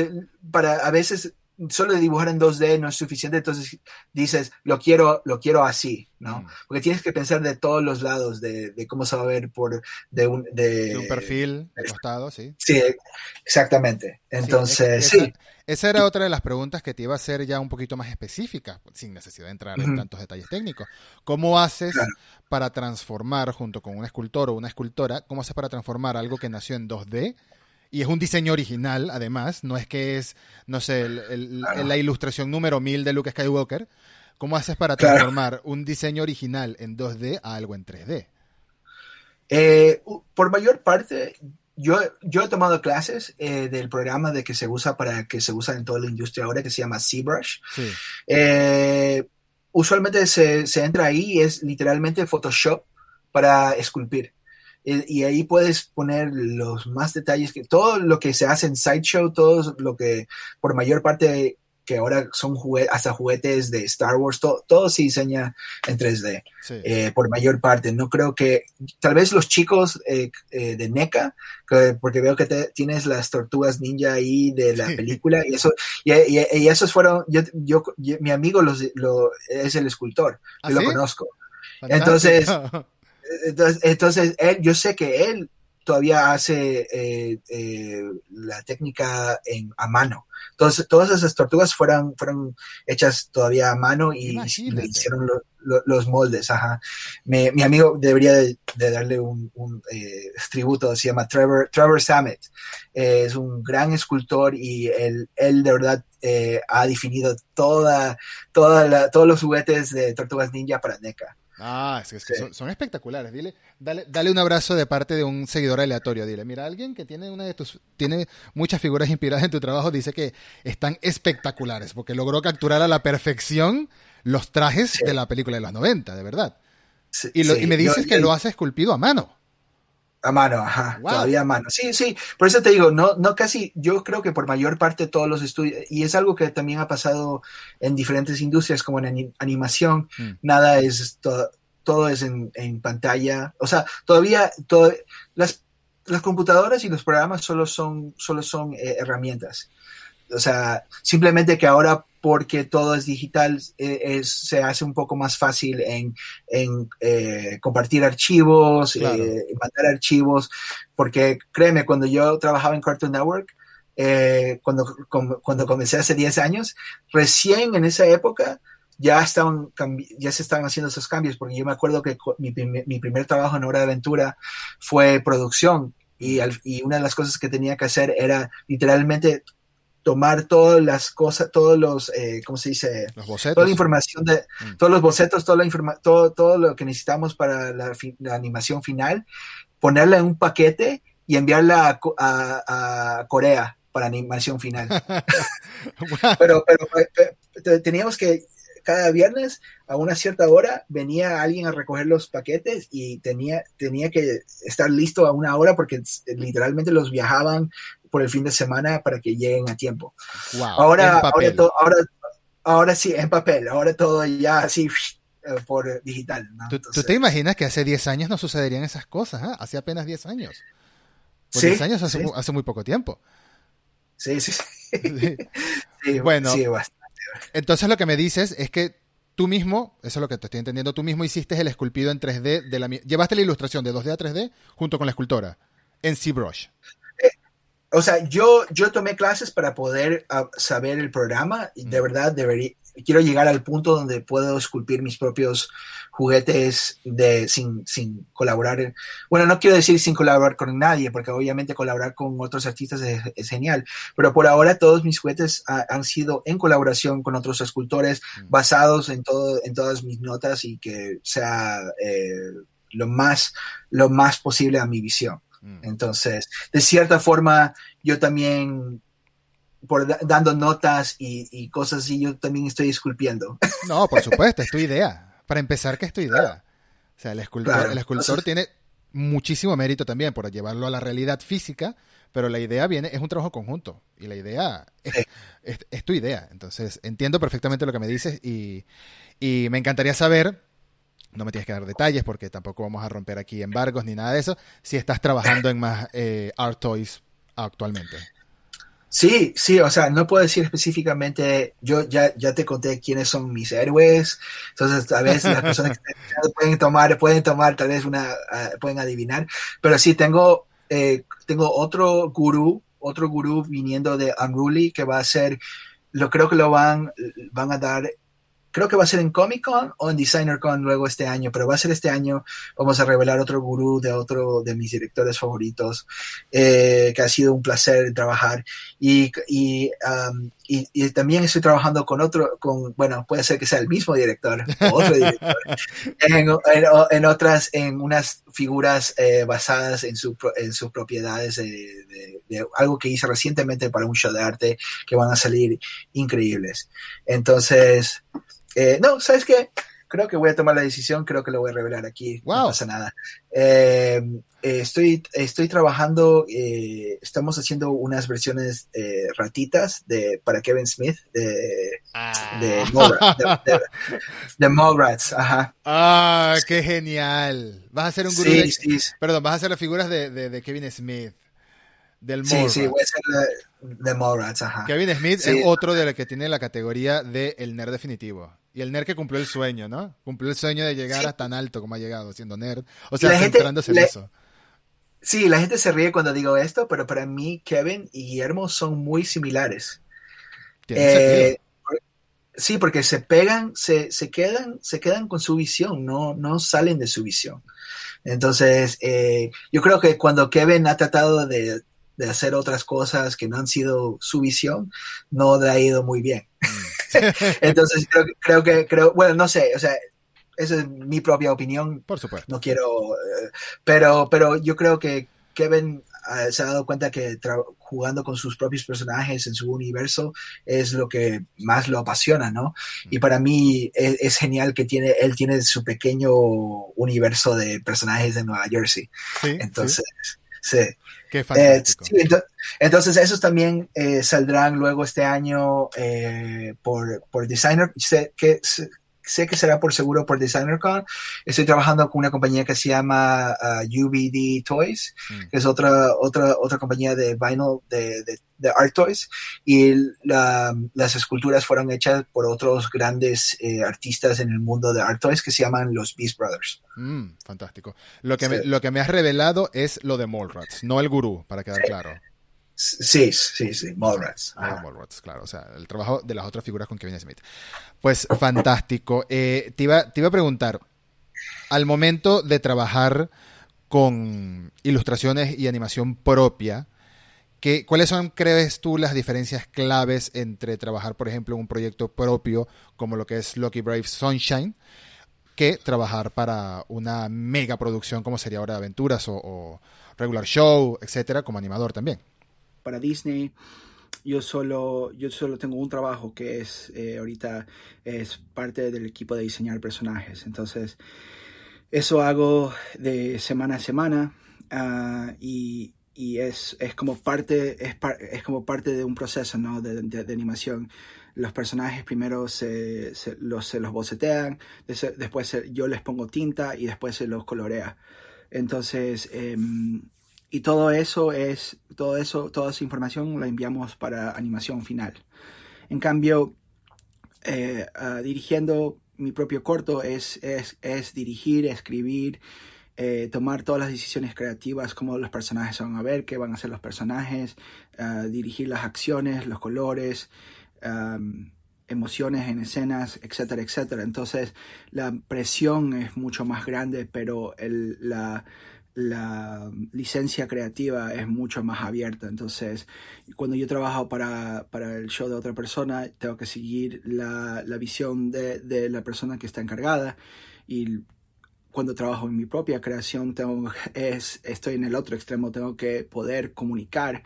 para a veces solo de dibujar en 2D no es suficiente, entonces dices, lo quiero, lo quiero así, ¿no? Mm. Porque tienes que pensar de todos los lados, de, de cómo se va a ver por, de un, de, de un perfil de costado, sí. Sí, exactamente. Entonces, sí. Esa, esa, era otra de las preguntas que te iba a hacer ya un poquito más específica, sin necesidad de entrar en tantos detalles técnicos. ¿Cómo haces claro. para transformar, junto con un escultor o una escultora, cómo haces para transformar algo que nació en 2D y es un diseño original, además, no es que es, no sé, el, el, claro. la ilustración número 1000 de Luke Skywalker. ¿Cómo haces para transformar claro. un diseño original en 2D a algo en 3D? Eh, por mayor parte, yo, yo he tomado clases eh, del programa de que se usa para que se usa en toda la industria ahora, que se llama ZBrush. Sí. Eh, usualmente se, se entra ahí y es literalmente Photoshop para esculpir y ahí puedes poner los más detalles que todo lo que se hace en Sideshow, todo lo que por mayor parte que ahora son hasta juguetes de Star Wars, todo se diseña en 3D, eh, por mayor parte. No creo que, tal vez los chicos eh, eh, de NECA, porque veo que tienes las tortugas ninja ahí de la película, y eso, y, esos fueron, yo, yo, mi amigo los, lo, es el escultor, ¿Ah, yo lo conozco. Entonces, entonces, entonces él, yo sé que él todavía hace la técnica en, a mano. Entonces, todas esas tortugas fueron, fueron hechas todavía a mano y le hicieron los moldes. Ajá. mi amigo debería de, darle un, eh, tributo, se llama Trevor, Trevor Samet. es un gran escultor y él, él de verdad eh, ha definido toda, toda todos los juguetes de Tortugas Ninja para NECA. Ah, es que, son, espectaculares. Dile, dale, dale un abrazo de parte de un seguidor aleatorio. Dile, mira, alguien que tiene una de tus, tiene muchas figuras inspiradas en tu trabajo, dice que están espectaculares, porque logró capturar a la perfección los trajes de la película de los 90, de verdad. y, me dices que lo has esculpido a mano. A mano, ajá, todavía a mano. Sí, sí, por eso te digo, no, no casi, yo creo que por mayor parte todos los estudios, y es algo que también ha pasado en diferentes industrias como en animación, mm. nada es, todo, es en, pantalla, o sea, todavía, las, las computadoras y los programas solo son, solo son eh, herramientas. O sea, simplemente que ahora porque todo es digital, eh, se hace un poco más fácil en, eh, compartir archivos, eh, mandar archivos, porque créeme, cuando yo trabajaba en Cartoon Network, cuando, cuando comencé hace 10 años, recién en esa época ya, estaban, ya se estaban haciendo esos cambios, porque yo me acuerdo que mi, mi primer trabajo en Hora de Aventura fue producción. Y, y, una de las cosas que tenía que hacer era literalmente tomar todas las cosas, todos los, eh, ¿cómo se dice? Los bocetos. Toda la información de, mm. todos los bocetos, toda la informa todo, todo lo que necesitamos para la, animación final, ponerla en un paquete y enviarla a, Corea para animación final. pero, pero, teníamos que, cada viernes a una cierta hora venía alguien a recoger los paquetes y tenía, tenía que estar listo a una hora porque literalmente los viajaban por el fin de semana para que lleguen a tiempo. ahora, ahora, ahora, sí, en papel, ahora todo ya así eh, por digital. ¿Tú, te imaginas que hace 10 años no sucederían esas cosas? ¿eh? Hace apenas 10 años. Por 10 años hace, hace, muy poco tiempo. Sí, sí, sí. bueno, entonces lo que me dices es que tú mismo, eso es lo que te estoy entendiendo, tú mismo hiciste el esculpido en 3D de la llevaste la ilustración de 2D a 3D junto con la escultora en ZBrush o sea, yo, yo tomé clases para poder ah, saber el programa y de verdad debería, quiero llegar al punto donde puedo esculpir mis propios juguetes de, sin, sin colaborar. Bueno, no quiero decir sin colaborar con nadie, porque obviamente colaborar con otros artistas es, genial, pero por ahora todos mis juguetes han sido en colaboración con otros escultores, basados en, todo, en todas mis notas y que sea eh, lo, más, lo más posible a mi visión. Mm. Entonces, de cierta forma, yo también, por dando notas y, cosas así, yo también estoy esculpiendo. No, por supuesto, es tu idea. Para empezar, ¿qué es tu idea? O sea, el escultor, el escultor tiene muchísimo mérito también por llevarlo a la realidad física, pero la idea viene, es un trabajo conjunto y la idea es, tu idea. Entonces, entiendo perfectamente lo que me dices y, y me encantaría saber no me tienes que dar detalles porque tampoco vamos a romper aquí embargos ni nada de eso, si estás trabajando en más eh, Art Toys actualmente. Sí, sí, o sea, no puedo decir específicamente, yo ya, ya te conté quiénes son mis héroes, entonces tal vez las personas que pueden tomar, pueden tomar, tal vez una, ah, pueden adivinar, pero sí tengo, eh, tengo otro gurú, otro gurú viniendo de Unruly que va a ser, lo creo que lo van, van a dar creo que va a ser en Comic Con o en Designer Con luego este año, pero va a ser este año. Vamos a revelar otro gurú de otro de mis directores favoritos, eh, que ha sido un placer trabajar. Y, y, y, también estoy trabajando con otro, con, bueno, puede ser que sea el mismo director o otro director, en, otras, en unas figuras eh, basadas en, su, en sus propiedades de, de, algo que hice recientemente para un show de arte que van a salir increíbles. Entonces, eh, no, ¿sabes qué? Creo que voy a tomar la decisión, creo que lo voy a revelar aquí, Wow. no pasa nada. Eh, eh, estoy, estoy trabajando, eh, estamos haciendo unas versiones ratitas de, para Kevin Smith de, Ah. de, Mallrats, de, de- de Mallrats, ajá. Ah, qué genial. Vas a hacer un gurú Sí, de... sí, sí. Perdón, vas a hacer las figuras de, Kevin Smith. Del Sí, Mallrats. sí, voy a hacer la- de Mallrats, ajá. Kevin Smith Sí. es otro de los que tiene la categoría de el nerd definitivo. Y el nerd que cumplió el sueño, ¿no? Cumplió el sueño de llegar Sí. a tan alto como ha llegado, siendo nerd. O sea, La gente- centrándose en le- eso. Sí, la gente se ríe cuando digo esto, pero para mí Kevin y Guillermo son muy similares. Eh, sí, porque se pegan, se, se quedan, se quedan con su visión, no, no salen de su visión. Entonces, eh, yo creo que cuando Kevin ha tratado de, de hacer otras cosas que no han sido su visión, no le ha ido muy bien. Entonces, creo, creo que, creo, bueno, no sé, o sea, esa es mi propia opinión, Por supuesto. no quiero, eh, pero, pero yo creo que Kevin eh, se ha dado cuenta que jugando con sus propios personajes en su universo es lo que más lo apasiona, ¿no? Y para mí es, es genial que tiene, él tiene su pequeño universo de personajes de Nueva Jersey. Sí, Entonces, sí. sí. Qué Eh, fantástico. sí, ento- entonces esos también eh, saldrán luego este año eh, por, por Designer. Sé que, sé, sé que será por seguro por DesignerCon. Estoy trabajando con una compañía que se llama uh, UBD Toys, Mm. que es otra, otra, otra compañía de vinyl, de, de, de art toys. Y la- las esculturas fueron hechas por otros grandes eh, artistas en el mundo de art toys que se llaman los Beast Brothers. Mm, fantástico. Lo que, me, Sí. lo que me has revelado es lo de Mallrats, no el gurú, para quedar claro. Sí, sí, sí, Mallrats. De Ajá. Mallrats, claro. O sea, el trabajo de las otras figuras con Kevin Smith. Pues fantástico. Eh, te, iba, te iba a preguntar, al momento de trabajar con ilustraciones y animación propia, ¿qué, ¿cuáles son, crees tú, las diferencias claves entre trabajar, por ejemplo, en un proyecto propio como lo que es Lucky Brave Sunshine, que trabajar para una mega producción como sería Hora de Aventuras o, o Regular Show, etcétera, como animador también? para Disney yo solo yo solo tengo un trabajo que es eh, ahorita es parte del equipo de diseñar personajes entonces eso hago de semana a semana ah, y, y es, es como parte es, par- es como parte de un proceso ¿no? de, de- de animación los personajes primero se, se los, se los bocetean des- después se- yo les pongo tinta y después se los colorea entonces em, y todo eso es, todo eso, toda esa información la enviamos para animación final. En cambio, eh, ah, dirigiendo mi propio corto es, es, es dirigir, escribir, eh, tomar todas las decisiones creativas, cómo los personajes van a ver, qué van a hacer los personajes, ah, dirigir las acciones, los colores, am, emociones en escenas, etcétera, etcétera. Entonces, la presión es mucho más grande, pero el, la, la licencia creativa es mucho más abierta. Entonces, cuando yo trabajo para, para el show de otra persona, tengo que seguir la, la visión de, de la persona que está encargada. Y cuando trabajo en mi propia creación, tengo, es, estoy en el otro extremo, tengo que poder comunicar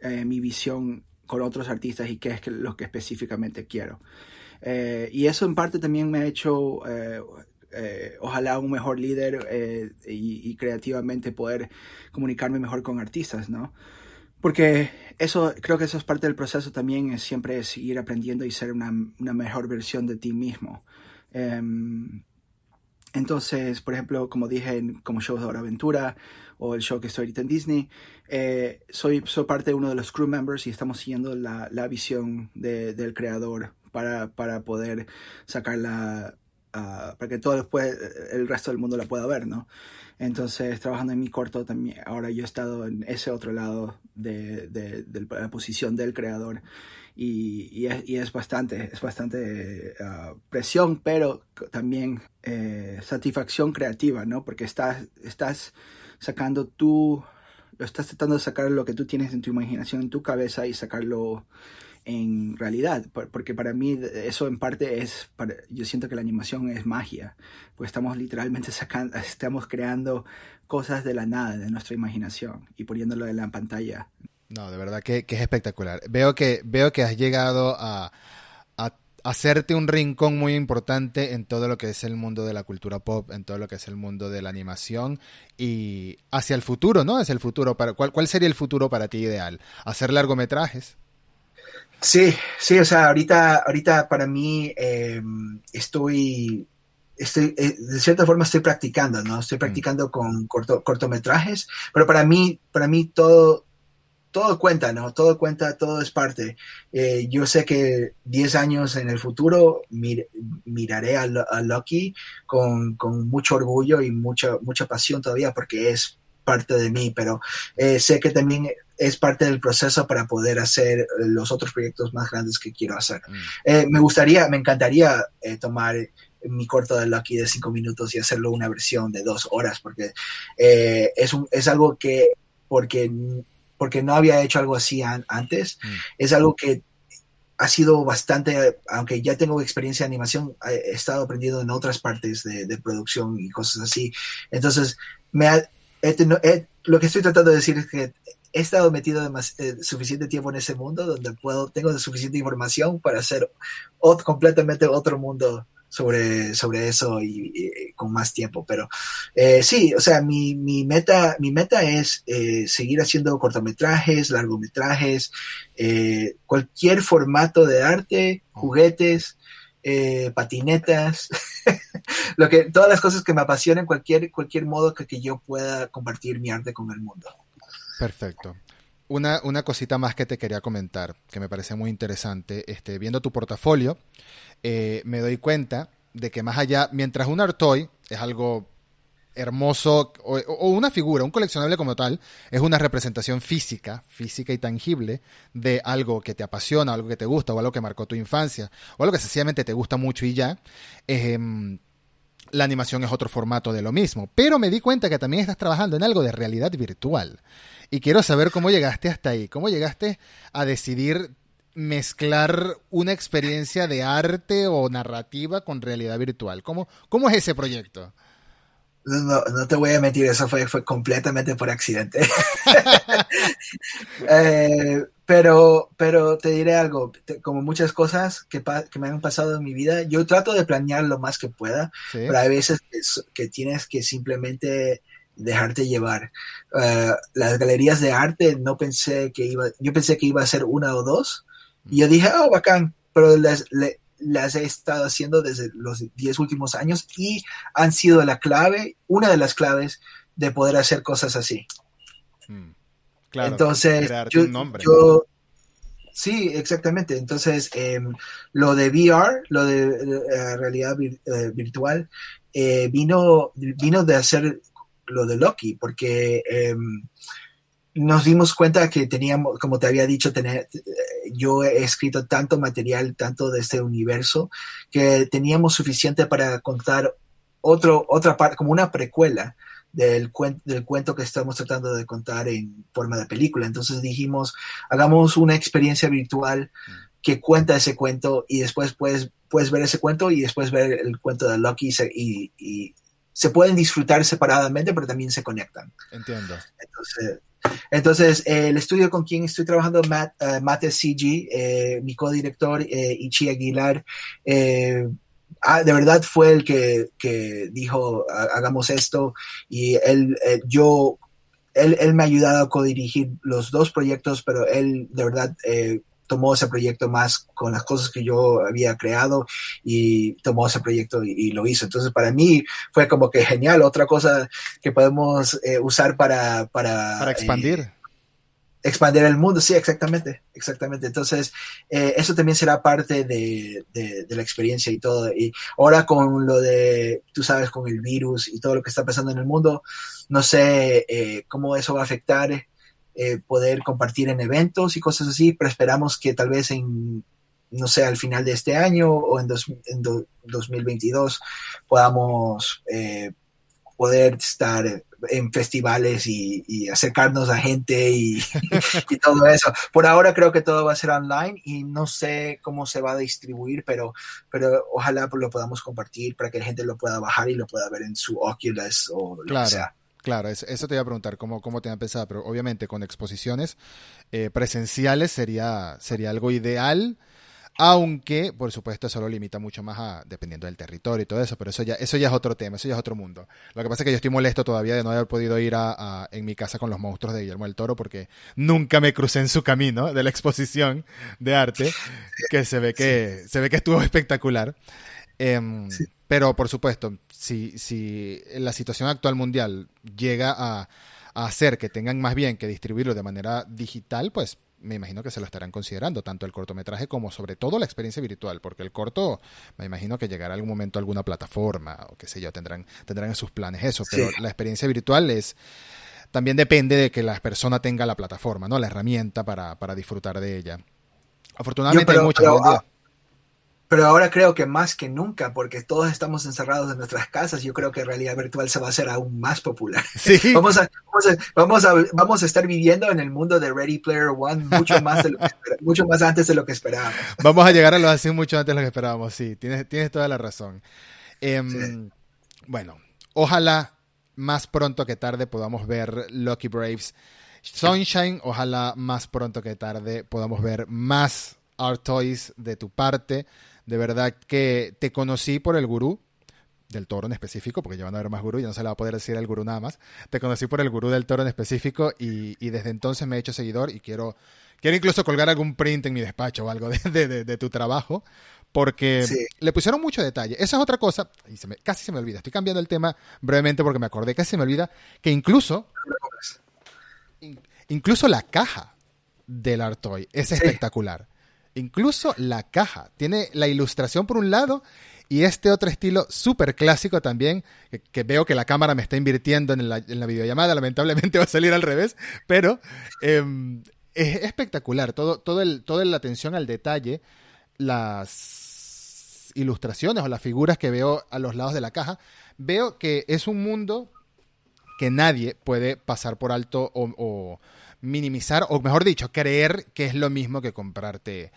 eh, mi visión con otros artistas y qué es lo que específicamente quiero. Eh, y eso en parte también me ha hecho, eh, eh, ojalá, un mejor líder eh, y, y creativamente poder comunicarme mejor con artistas, ¿no? Porque eso, creo que eso es parte del proceso también, es siempre seguir aprendiendo y ser una, una mejor versión de ti mismo. Em, entonces, por ejemplo, como dije, en, como shows de Hora Aventura o el show que estoy ahorita en Disney, eh, soy, soy parte de uno de los crew members y estamos siguiendo la, la visión de- del creador para, para poder sacarla, ah, para que todo después el resto del mundo la pueda ver, ¿no? Entonces, trabajando en mi corto también, ahora yo he estado en ese otro lado de, de- de la posición del creador y, y es, y es bastante, es bastante ah, presión, pero también eh, satisfacción creativa, ¿no? Porque estás, estás sacando lo estás tratando de sacar lo que tú tienes en tu imaginación, en tu cabeza y sacarlo en realidad, por- porque para mí eso en parte es, para- yo siento que la animación es magia, pues estamos literalmente sacando, estamos creando cosas de la nada, de nuestra imaginación y poniéndolo en la pantalla. No, de verdad que, que es espectacular. Veo que, veo que has llegado a, a, hacerte un rincón muy importante en todo lo que es el mundo de la cultura pop, en todo lo que es el mundo de la animación y hacia el futuro, ¿no? Hacia el futuro. Para, ¿cuál, ¿Cuál sería el futuro para ti ideal? ¿Hacer largometrajes? Sí, sí, o sea, ahorita, ahorita para mí eh, estoy, estoy, eh, de cierta forma estoy practicando, ¿no? Estoy mm. practicando con corto, cortometrajes, pero para mí, para mí todo, todo cuenta, ¿no? Todo cuenta, todo es parte. Eh, yo sé que 10 años en el futuro miraré a, a Lucky con, con, mucho orgullo y mucha, mucha pasión todavía porque es parte de mí, pero eh, sé que también es parte del proceso para poder hacer los otros proyectos más grandes que quiero hacer. Mm. Eh, me gustaría, me encantaría tomar mi corto de Lucky de cinco minutos y hacerlo una versión de dos horas, porque es, un, es algo que, porque porque no había hecho algo así antes. Mm. Es algo que ha sido bastante, aunque ya tengo experiencia de animación, he estado aprendiendo en otras partes de, producción y cosas así. Entonces, me lo que estoy tratando de decir es que he estado metido eh, suficiente tiempo en ese mundo donde puedo, tengo suficiente información para hacer completamente otro mundo sobre, sobre eso y, con más tiempo. Pero eh, sí, o sea, mi, mi, meta, mi meta es eh, seguir haciendo cortometrajes, largometrajes, eh, cualquier formato de arte, juguetes, patinetas, lo que, todas las cosas que me apasionen, cualquier, cualquier modo que, que yo pueda compartir mi arte con el mundo. Perfecto. Una, una, cosita más que te quería comentar, que me parece muy interesante. Este, viendo tu portafolio, eh, me doy cuenta de que más allá, mientras un art toy es algo hermoso o, una figura, un coleccionable como tal, es una representación física, física y tangible de algo que te apasiona, algo que te gusta o algo que marcó tu infancia o algo que sencillamente te gusta mucho y ya. Em, la animación es otro formato de lo mismo, pero me di cuenta que también estás trabajando en algo de realidad virtual. Y quiero saber cómo llegaste hasta ahí, cómo llegaste a decidir mezclar una experiencia de arte o narrativa con realidad virtual. ¿Cómo, cómo es ese proyecto? No, no te voy a mentir, eso fue, fue completamente por accidente. Eh, pero, pero te diré algo, como muchas cosas que, que, me han pasado en mi vida, yo trato de planear lo más que pueda, pero hay veces que, tienes que simplemente dejarte llevar. Eh, las galerías de arte no pensé que iba, yo pensé que iba a ser una o dos, y yo dije, oh, bacán, pero las, las he estado haciendo desde los 10 últimos años y han sido la clave, una de las claves de poder hacer cosas así. Hmm. Claro, Entonces, yo, un nombre. sí, exactamente. Entonces, em, lo de VR, lo de, eh, realidad eh, virtual, eh, vino, vino de hacer lo de Loki, porque em, nos dimos cuenta que teníamos, como te había dicho, tener, yo he escrito tanto material, tanto de este universo, que teníamos suficiente para contar otro, otra parte, como una precuela del, del cuento que estamos tratando de contar en forma de película. Entonces dijimos, hagamos una experiencia virtual que cuenta ese cuento y después puedes, puedes ver ese cuento y después ver el cuento de Loki y, y se pueden disfrutar separadamente, pero también se conectan. Entiendo. Entonces, entonces, el estudio con quien estoy trabajando, Matt, uh, CG, eh, mi codirector, eh, Ichi Aguilar, eh, ah, de verdad fue el que, que dijo, hagamos esto, y él, yo, él, él, me ha ayudado a codirigir los dos proyectos, pero él de verdad tomó ese proyecto más con las cosas que yo había creado y tomó ese proyecto y, lo hizo. Entonces, para mí fue como que genial, otra cosa que podemos eh, usar para... Para, para expandir. Eh, expandir el mundo, sí, exactamente, exactamente. Entonces, eh, eso también será parte de, de, la experiencia y todo. Y ahora con lo de, tú sabes, con el virus y todo lo que está pasando en el mundo, no sé cómo eso va a afectar eh, poder compartir en eventos y cosas así, pero esperamos que tal vez en, no sé, al final de este año o en, 2022 podamos eh, poder estar en festivales y, acercarnos a gente y, todo eso. Por ahora creo que todo va a ser online y no sé cómo se va a distribuir, pero, pero ojalá lo podamos compartir para que la gente lo pueda bajar y lo pueda ver en su Oculus o lo que sea. Claro, eso, te iba a preguntar cómo, cómo te han pensado, pero obviamente con exposiciones eh, presenciales sería, sería algo ideal. aunque por supuesto eso lo limita mucho más a dependiendo del territorio y todo eso, pero eso ya eso ya es otro tema, eso ya es otro mundo. Lo que pasa es que yo estoy molesto todavía de no haber podido ir a, en mi casa con los monstruos de Guillermo del Toro porque nunca me crucé en su camino de la exposición de arte que se ve que se ve que estuvo espectacular. Em, pero por supuesto, si, si la situación actual mundial llega a, a hacer que tengan más bien que distribuirlo de manera digital, pues me imagino que se lo estarán considerando, tanto el cortometraje como sobre todo la experiencia virtual, porque el corto, me imagino que llegará algún momento a alguna plataforma o qué sé yo, tendrán, tendrán en sus planes eso, pero la experiencia virtual es también depende de que la persona tenga la plataforma, ¿no? La herramienta para, para disfrutar de ella. Afortunadamente hay muchas pero ahora creo que más que nunca, porque todos estamos encerrados en nuestras casas, yo creo que realidad virtual se va a hacer aún más popular. Sí. Vamos, a, vamos, a, vamos, a, estar viviendo en el mundo de Ready Player One mucho más, mucho más antes de lo que esperábamos. Vamos a llegar a lo así mucho antes de lo que esperábamos, sí, tienes, tienes toda la razón. Em, bueno, ojalá más pronto que tarde podamos ver Lucky Braves Sunshine, ojalá más pronto que tarde podamos ver más Art Toys de tu parte. De verdad que te conocí por el gurú del toro en específico, porque ya van a haber más gurú, ya no se le va a poder decir el gurú nada más. Te conocí por el gurú del toro en específico y, desde entonces me he hecho seguidor y quiero, quiero incluso colgar algún print en mi despacho o algo de, tu trabajo, porque le pusieron mucho detalle. Esa es otra cosa, y se me, casi se me olvida, estoy cambiando el tema brevemente porque me acordé, casi se me olvida, que incluso, incluso la caja del Artoy es espectacular. Incluso la caja. Tiene la ilustración por un lado y este otro estilo súper clásico también, que, veo que la cámara me está invirtiendo en la, videollamada, lamentablemente va a salir al revés, pero em, es espectacular. Todo, todo el, toda la atención al detalle, las ilustraciones o las figuras que veo a los lados de la caja, veo que es un mundo que nadie puede pasar por alto o minimizar, o mejor dicho, creer que es lo mismo que comprarte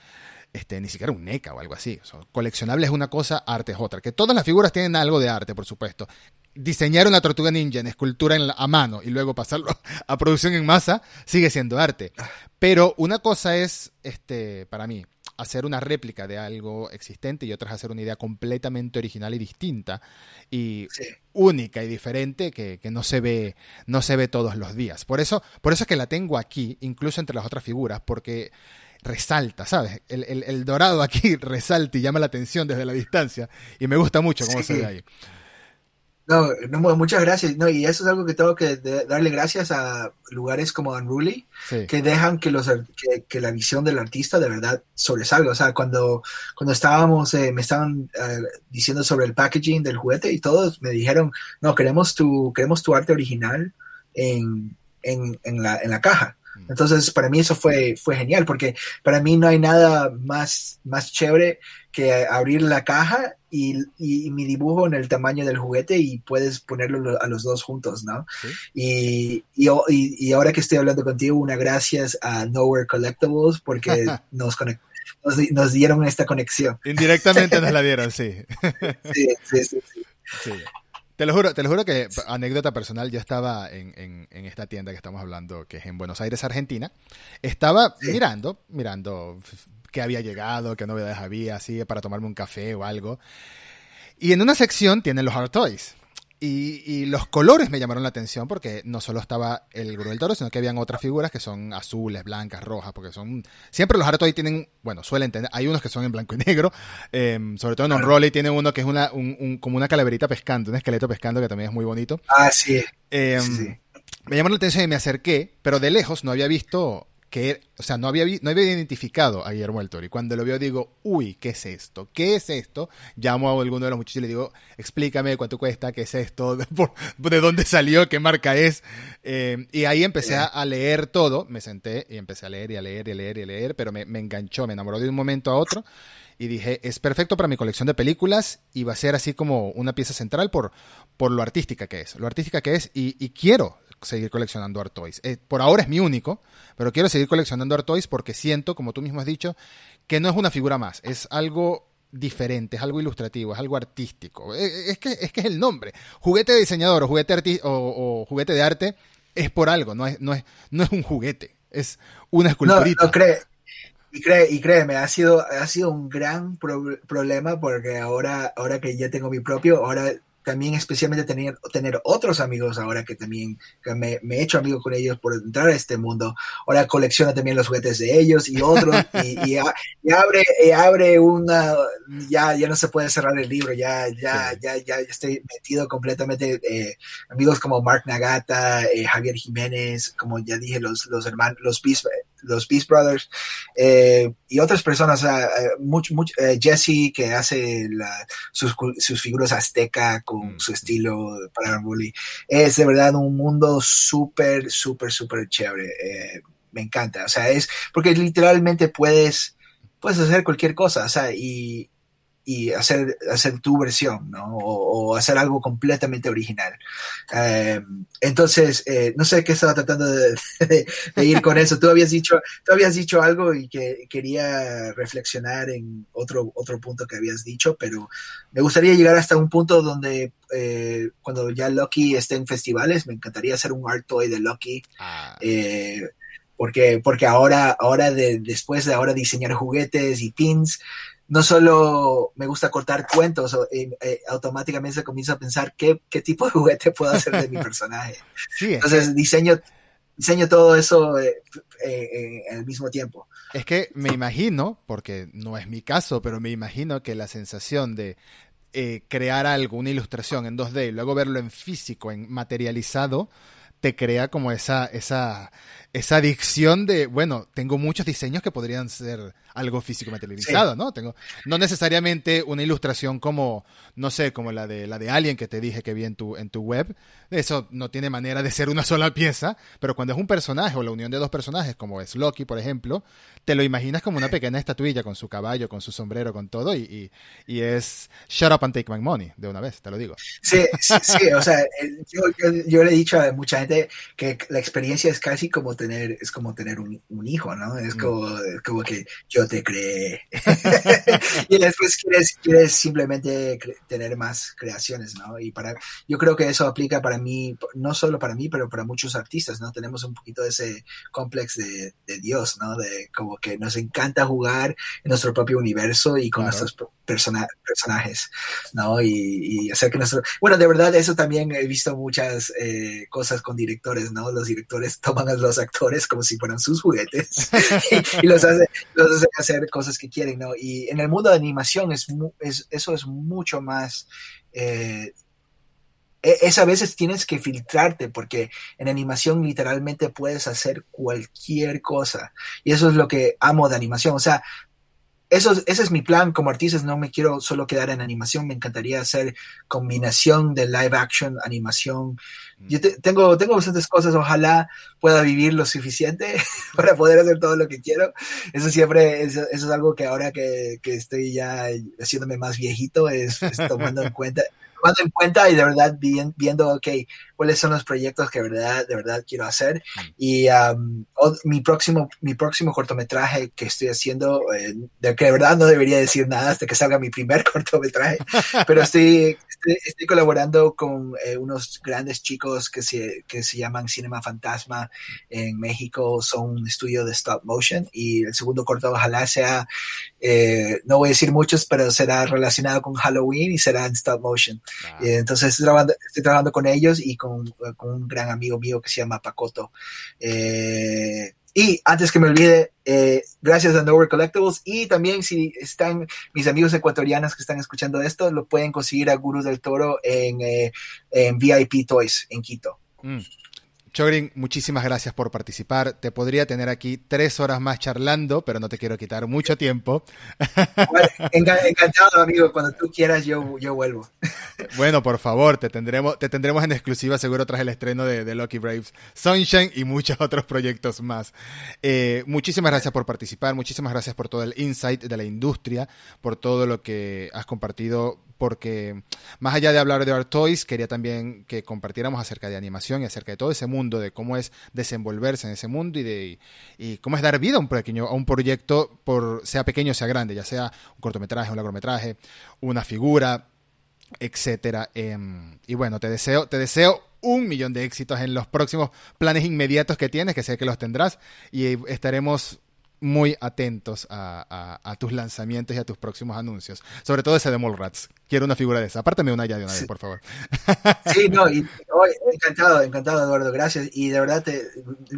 este, ni siquiera un NECA o algo así. coleccionable es una cosa, arte es otra. Que todas las figuras tienen algo de arte, por supuesto. Diseñar una tortuga ninja en escultura en a mano y luego pasarlo a producción en masa sigue siendo arte. Pero una cosa es, este, para mí, hacer una réplica de algo existente y otra es hacer una idea completamente original y distinta y única y diferente que, no se ve no se ve todos los días. Por eso, por eso es que la tengo aquí, incluso entre las otras figuras, porque resalta, ¿sabes? El, dorado aquí resalta y llama la atención desde la distancia y me gusta mucho cómo se ve ahí. No, no, muchas gracias. No, y eso es algo que tengo que darle gracias a lugares como Unruly, que dejan que, los, que, la visión del artista de verdad sobresalga. O sea, cuando, cuando estábamos, eh, me estaban eh, diciendo sobre el packaging del juguete y todos me dijeron, no, queremos tu, queremos tu arte original en, en, en, la, en la caja. Entonces, para mí eso fue, fue genial, porque para mí no hay nada más, más chévere que abrir la caja y, mi dibujo en el tamaño del juguete y puedes ponerlo a los dos juntos, ¿no? Y, y, ahora que estoy hablando contigo, una gracias a Nowhere Collectibles porque nos, nos, dieron esta conexión. Indirectamente nos la dieron, sí. sí, sí, sí, sí. Te lo juro, te lo juro que, anécdota personal, yo estaba en, en, esta tienda que estamos hablando, que es en Buenos Aires, Argentina. Estaba mirando, mirando que había llegado, qué novedades había, así, para tomarme un café o algo. Y en una sección tienen los Hard Toys. Y, los colores me llamaron la atención porque no solo estaba el Gru del Toro, sino que habían otras figuras que son azules, blancas, rojas, porque son... Siempre los Hard Toys tienen, bueno, suelen tener, hay unos que son en blanco y negro, em, sobre todo en On Rolly tiene uno que es una, un, como una calaverita pescando, un esqueleto pescando que también es muy bonito. Ah, sí. Em, me llamó la atención y me acerqué, pero de lejos no había visto que, o sea, no había, no había identificado a Guillermo del Toro. Y cuando lo veo digo, uy, ¿qué es esto? ¿Qué es esto? Llamo a alguno de los muchachos y le digo, explícame cuánto cuesta, qué es esto, de, dónde salió, qué marca es. Eh, y ahí empecé a, leer todo, me senté y empecé a leer y a leer y a leer y a leer, pero me, me enganchó, me enamoró de un momento a otro y dije, es perfecto para mi colección de películas y va a ser así como una pieza central por, por lo artística que es, lo artística que es y, y quiero seguir coleccionando Art Toys. Eh, por ahora es mi único, pero quiero seguir coleccionando Art Toys porque siento, como tú mismo has dicho, que no es una figura más, es algo diferente, es algo ilustrativo, es algo artístico. Eh, eh, es, que, es que es el nombre. Juguete de diseñador o juguete, o, juguete de arte es por algo, no es, no es, no es un juguete, es una esculturita. No, no, y, y créeme, ha sido, ha sido un gran problema porque ahora, ahora que ya tengo mi propio, ahora también especialmente tener, tener otros amigos ahora que también me, he hecho amigo con ellos por entrar a este mundo. Ahora colecciona también los juguetes de ellos y otros y, abre, abre una, ya, ya no se puede cerrar el libro, ya, ya, ya, ya estoy metido completamente, eh, amigos como Mark Nagata, eh, Javier Jiménez, como ya dije, los, los hermanos, los Beast, los Beast Brothers eh, y otras personas, mucho, mucho, Jesse que hace sus, sus figuras azteca con mm. su estilo para Bully. Es de verdad un mundo súper, súper, súper chévere. Eh, me encanta. O sea, es porque literalmente puedes, puedes hacer cualquier cosa. O sea, y, y hacer, hacer tu versión, ¿no? O, hacer algo completamente original. Eh, entonces, eh, no sé qué estaba tratando de, ir con eso. Tú habías dicho, tú habías dicho algo y que quería reflexionar en otro, otro punto que habías dicho, pero me gustaría llegar hasta un punto donde eh, cuando ya Lucky esté en festivales, me encantaría hacer un art toy de Lucky. Ah. porque, porque ahora, ahora de, después de ahora diseñar juguetes y pins, no solo me gusta cortar cuentos, eh, eh, automáticamente se comienza a pensar qué, qué, tipo de juguete puedo hacer de mi personaje. Entonces diseño, diseño todo eso eh, al mismo tiempo. Es que me imagino, porque no es mi caso, pero me imagino que la sensación de crear algo, una ilustración en 2D y luego verlo en físico, en materializado, te crea como esa, esa, esa adicción de, bueno, tengo muchos diseños que podrían ser algo físico materializado, ¿no? Tengo, no necesariamente una ilustración como, no sé, como la de la de Alien que te dije que vi en tu, en tu web. Eso no tiene manera de ser una sola pieza, pero cuando es un personaje o la unión de dos personajes, como es Loki, por ejemplo, te lo imaginas como una pequeña estatuilla con su caballo, con su sombrero, con todo, y, y, es shut up and take my money, de una vez, te lo digo. Sí, sí, o sea, yo, yo, le he dicho a mucha gente que la experiencia es casi como tener, es como tener un, un hijo, ¿no? Es mm. como, como que yo te cree. y después quieres, quieres simplemente tener más creaciones, ¿no? Y para, yo creo que eso aplica para mí, no solo para mí, pero para muchos artistas, ¿no? Tenemos un poquito de ese complejo de, de Dios, ¿no? De como que nos encanta jugar en nuestro propio universo y con nuestros personajes, ¿no? Y, hacer que nuestro... Bueno, de verdad, eso también he visto muchas eh, cosas con directores, ¿no? Los directores toman a los actores como si fueran sus juguetes y, los, hacen hacer cosas que quieren, ¿no? Y en el mundo de animación es, es eso es mucho más... Eh, e, es a veces tienes que filtrarte porque en animación literalmente puedes hacer cualquier cosa. Y eso es lo que amo de animación. O sea, eso, ese es mi plan como artista, no me quiero solo quedar en animación, me encantaría hacer combinación de live action, animación. Yo tengo, tengo bastantes cosas, ojalá pueda vivir lo suficiente para poder hacer todo lo que quiero. Eso siempre, eso, es algo que ahora que, que, estoy ya haciéndome más viejito, es, es tomando en cuenta tomando en cuenta y de verdad viendo, ok, cuáles son los proyectos que de verdad, de verdad quiero hacer. Y um, mi, próximo, mi próximo cortometraje que estoy haciendo, eh, de que de verdad no debería decir nada hasta que salga mi primer cortometraje, pero estoy, estoy, colaborando con eh, unos grandes chicos que se, que se llaman Cinema Fantasma en México, son un estudio de stop motion y el segundo corto ojalá sea, eh, no voy a decir muchos, pero será relacionado con Halloween y será en stop motion. Ah. entonces estoy trabajando, estoy trabajando con ellos y con, con, un gran amigo mío que se llama Pacoto. Eh, y antes que me olvide, eh, gracias a Nowhere Collectibles. Y también si están mis amigos ecuatorianos que están escuchando esto, lo pueden conseguir a Guru del Toro en, eh, VIP Toys en Quito. Mm. Chogrin, muchísimas gracias por participar. Te podría tener aquí tres horas más charlando, pero no te quiero quitar mucho tiempo. encantado, amigo. Cuando tú quieras, yo, yo vuelvo. Bueno, por favor, te tendremos, te tendremos en exclusiva seguro tras el estreno de, de Lucky Braves, Sunshine y muchos otros proyectos más. Eh, muchísimas gracias por participar, muchísimas gracias por todo el insight de la industria, por todo lo que has compartido porque más allá de hablar de Art Toys, quería también que compartiéramos acerca de animación y acerca de todo ese mundo, de cómo es desenvolverse en ese mundo y de y cómo es dar vida a un pequeño a un proyecto por sea pequeño o sea grande, ya sea un cortometraje, un largometraje, una figura, etcétera. Em, y bueno, te deseo te deseo un millón de éxitos en los próximos planes inmediatos que tienes, que sé que los tendrás y estaremos muy atentos a, tus lanzamientos y a tus próximos anuncios. Sobre todo ese de Mallrats. Quiero una figura de esa. Apártame una ya de una vez, por favor. Sí, no, y, encantado, encantado, Eduardo, gracias. Y de verdad, te,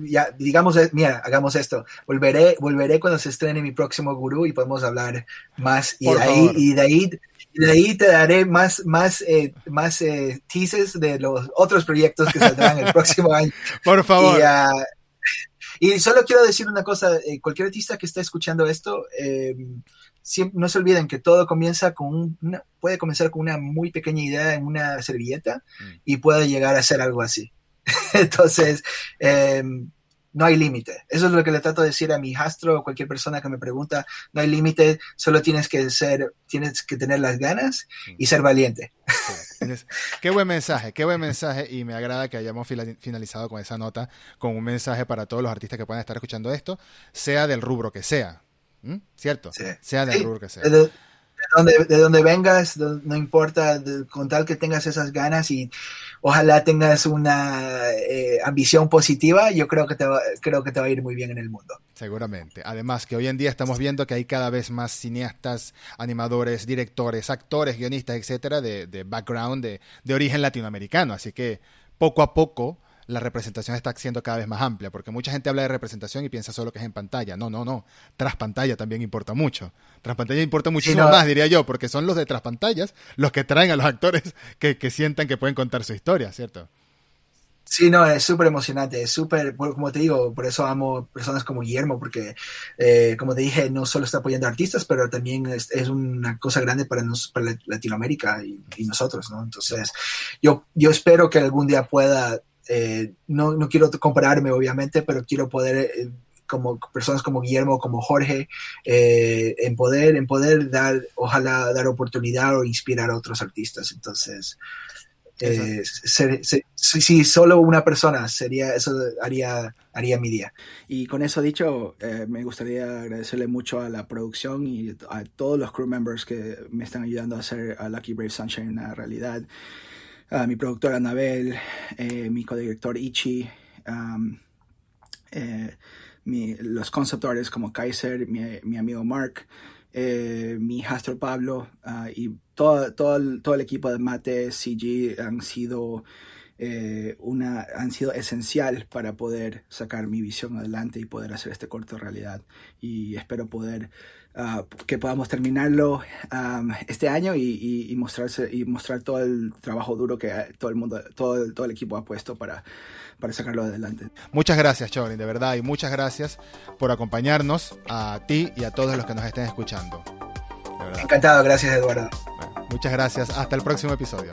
ya, digamos, eh, mira, hagamos esto. Volveré, volveré cuando se estrene mi próximo gurú y podemos hablar más. Y de ahí, y de ahí de ahí te daré más, más, eh, más eh, teases de los otros proyectos que saldrán el próximo año. Por favor. Y, solo quiero decir una cosa, eh, cualquier artista que esté escuchando esto, no se olviden que todo comienza con una, puede comenzar con una muy pequeña idea en una servilleta mm. y puede llegar a ser algo así. Entonces, no hay límite. Eso es lo que le trato de decir a mi hijastro o cualquier persona que me pregunta, no hay límite, solo tienes que ser, tienes que tener las ganas y ser valiente. Qué buen mensaje, qué buen mensaje y me agrada que hayamos finalizado con esa nota, con un mensaje para todos los artistas que puedan estar escuchando esto, sea del rubro que sea, ¿cierto? Sea del rubro que sea de donde vengas, no importa, con tal que tengas esas ganas y ojalá tengas una eh, ambición positiva, yo creo que, te va, creo que te va a ir muy bien en el mundo. Seguramente. Además que hoy en día estamos viendo que hay cada vez más cineastas, animadores, directores, actores, guionistas, etcétera, de, de background, de, de origen latinoamericano. Así que poco a poco la representación está siendo cada vez más amplia, porque mucha gente habla de representación y piensa solo que es en pantalla. No, no, no. Tras pantalla también importa mucho. Tras pantalla importa muchísimo más, diría yo, porque son los de tras pantallas los que traen a los actores que, sientan que pueden contar su historia, ¿cierto? Sí, no, es súper emocionante, es súper, como te digo, por eso amo personas como Guillermo, porque, eh, como te dije, no solo está apoyando a artistas, pero también es, una cosa grande para, para Latinoamérica y, y, nosotros, ¿no? Entonces, yo, yo espero que algún día pueda eh, no, no, quiero compararme, obviamente, pero quiero poder, eh, como personas como Guillermo, como Jorge, eh, en poder, en poder dar, ojalá dar oportunidad o inspirar a otros artistas. Entonces, si solo una persona sería, eso haría, haría mi día. Y con eso dicho, me gustaría agradecerle mucho a la producción y a todos los crew members que me están ayudando a hacer a Lucky Brave Sunshine una realidad mi productora Anabel, eh, mi codirector Ichi, eh, los concept artists como Kaiser, mi, amigo Mark, eh, mi hijastro Pablo ah, y todo, todo, el, todo el equipo de Mate CG han sido una han sido esencial para poder sacar mi visión adelante y poder hacer este corto realidad. Y espero poder Ah, que podamos terminarlo este año y, mostrarse y mostrar todo el trabajo duro que todo el mundo, todo el, todo el equipo ha puesto para, para sacarlo adelante. Muchas gracias, Chorin, de verdad, y muchas gracias por acompañarnos a ti y a todos los que nos estén escuchando. Encantado, gracias, Eduardo. muchas gracias. Hasta el próximo episodio.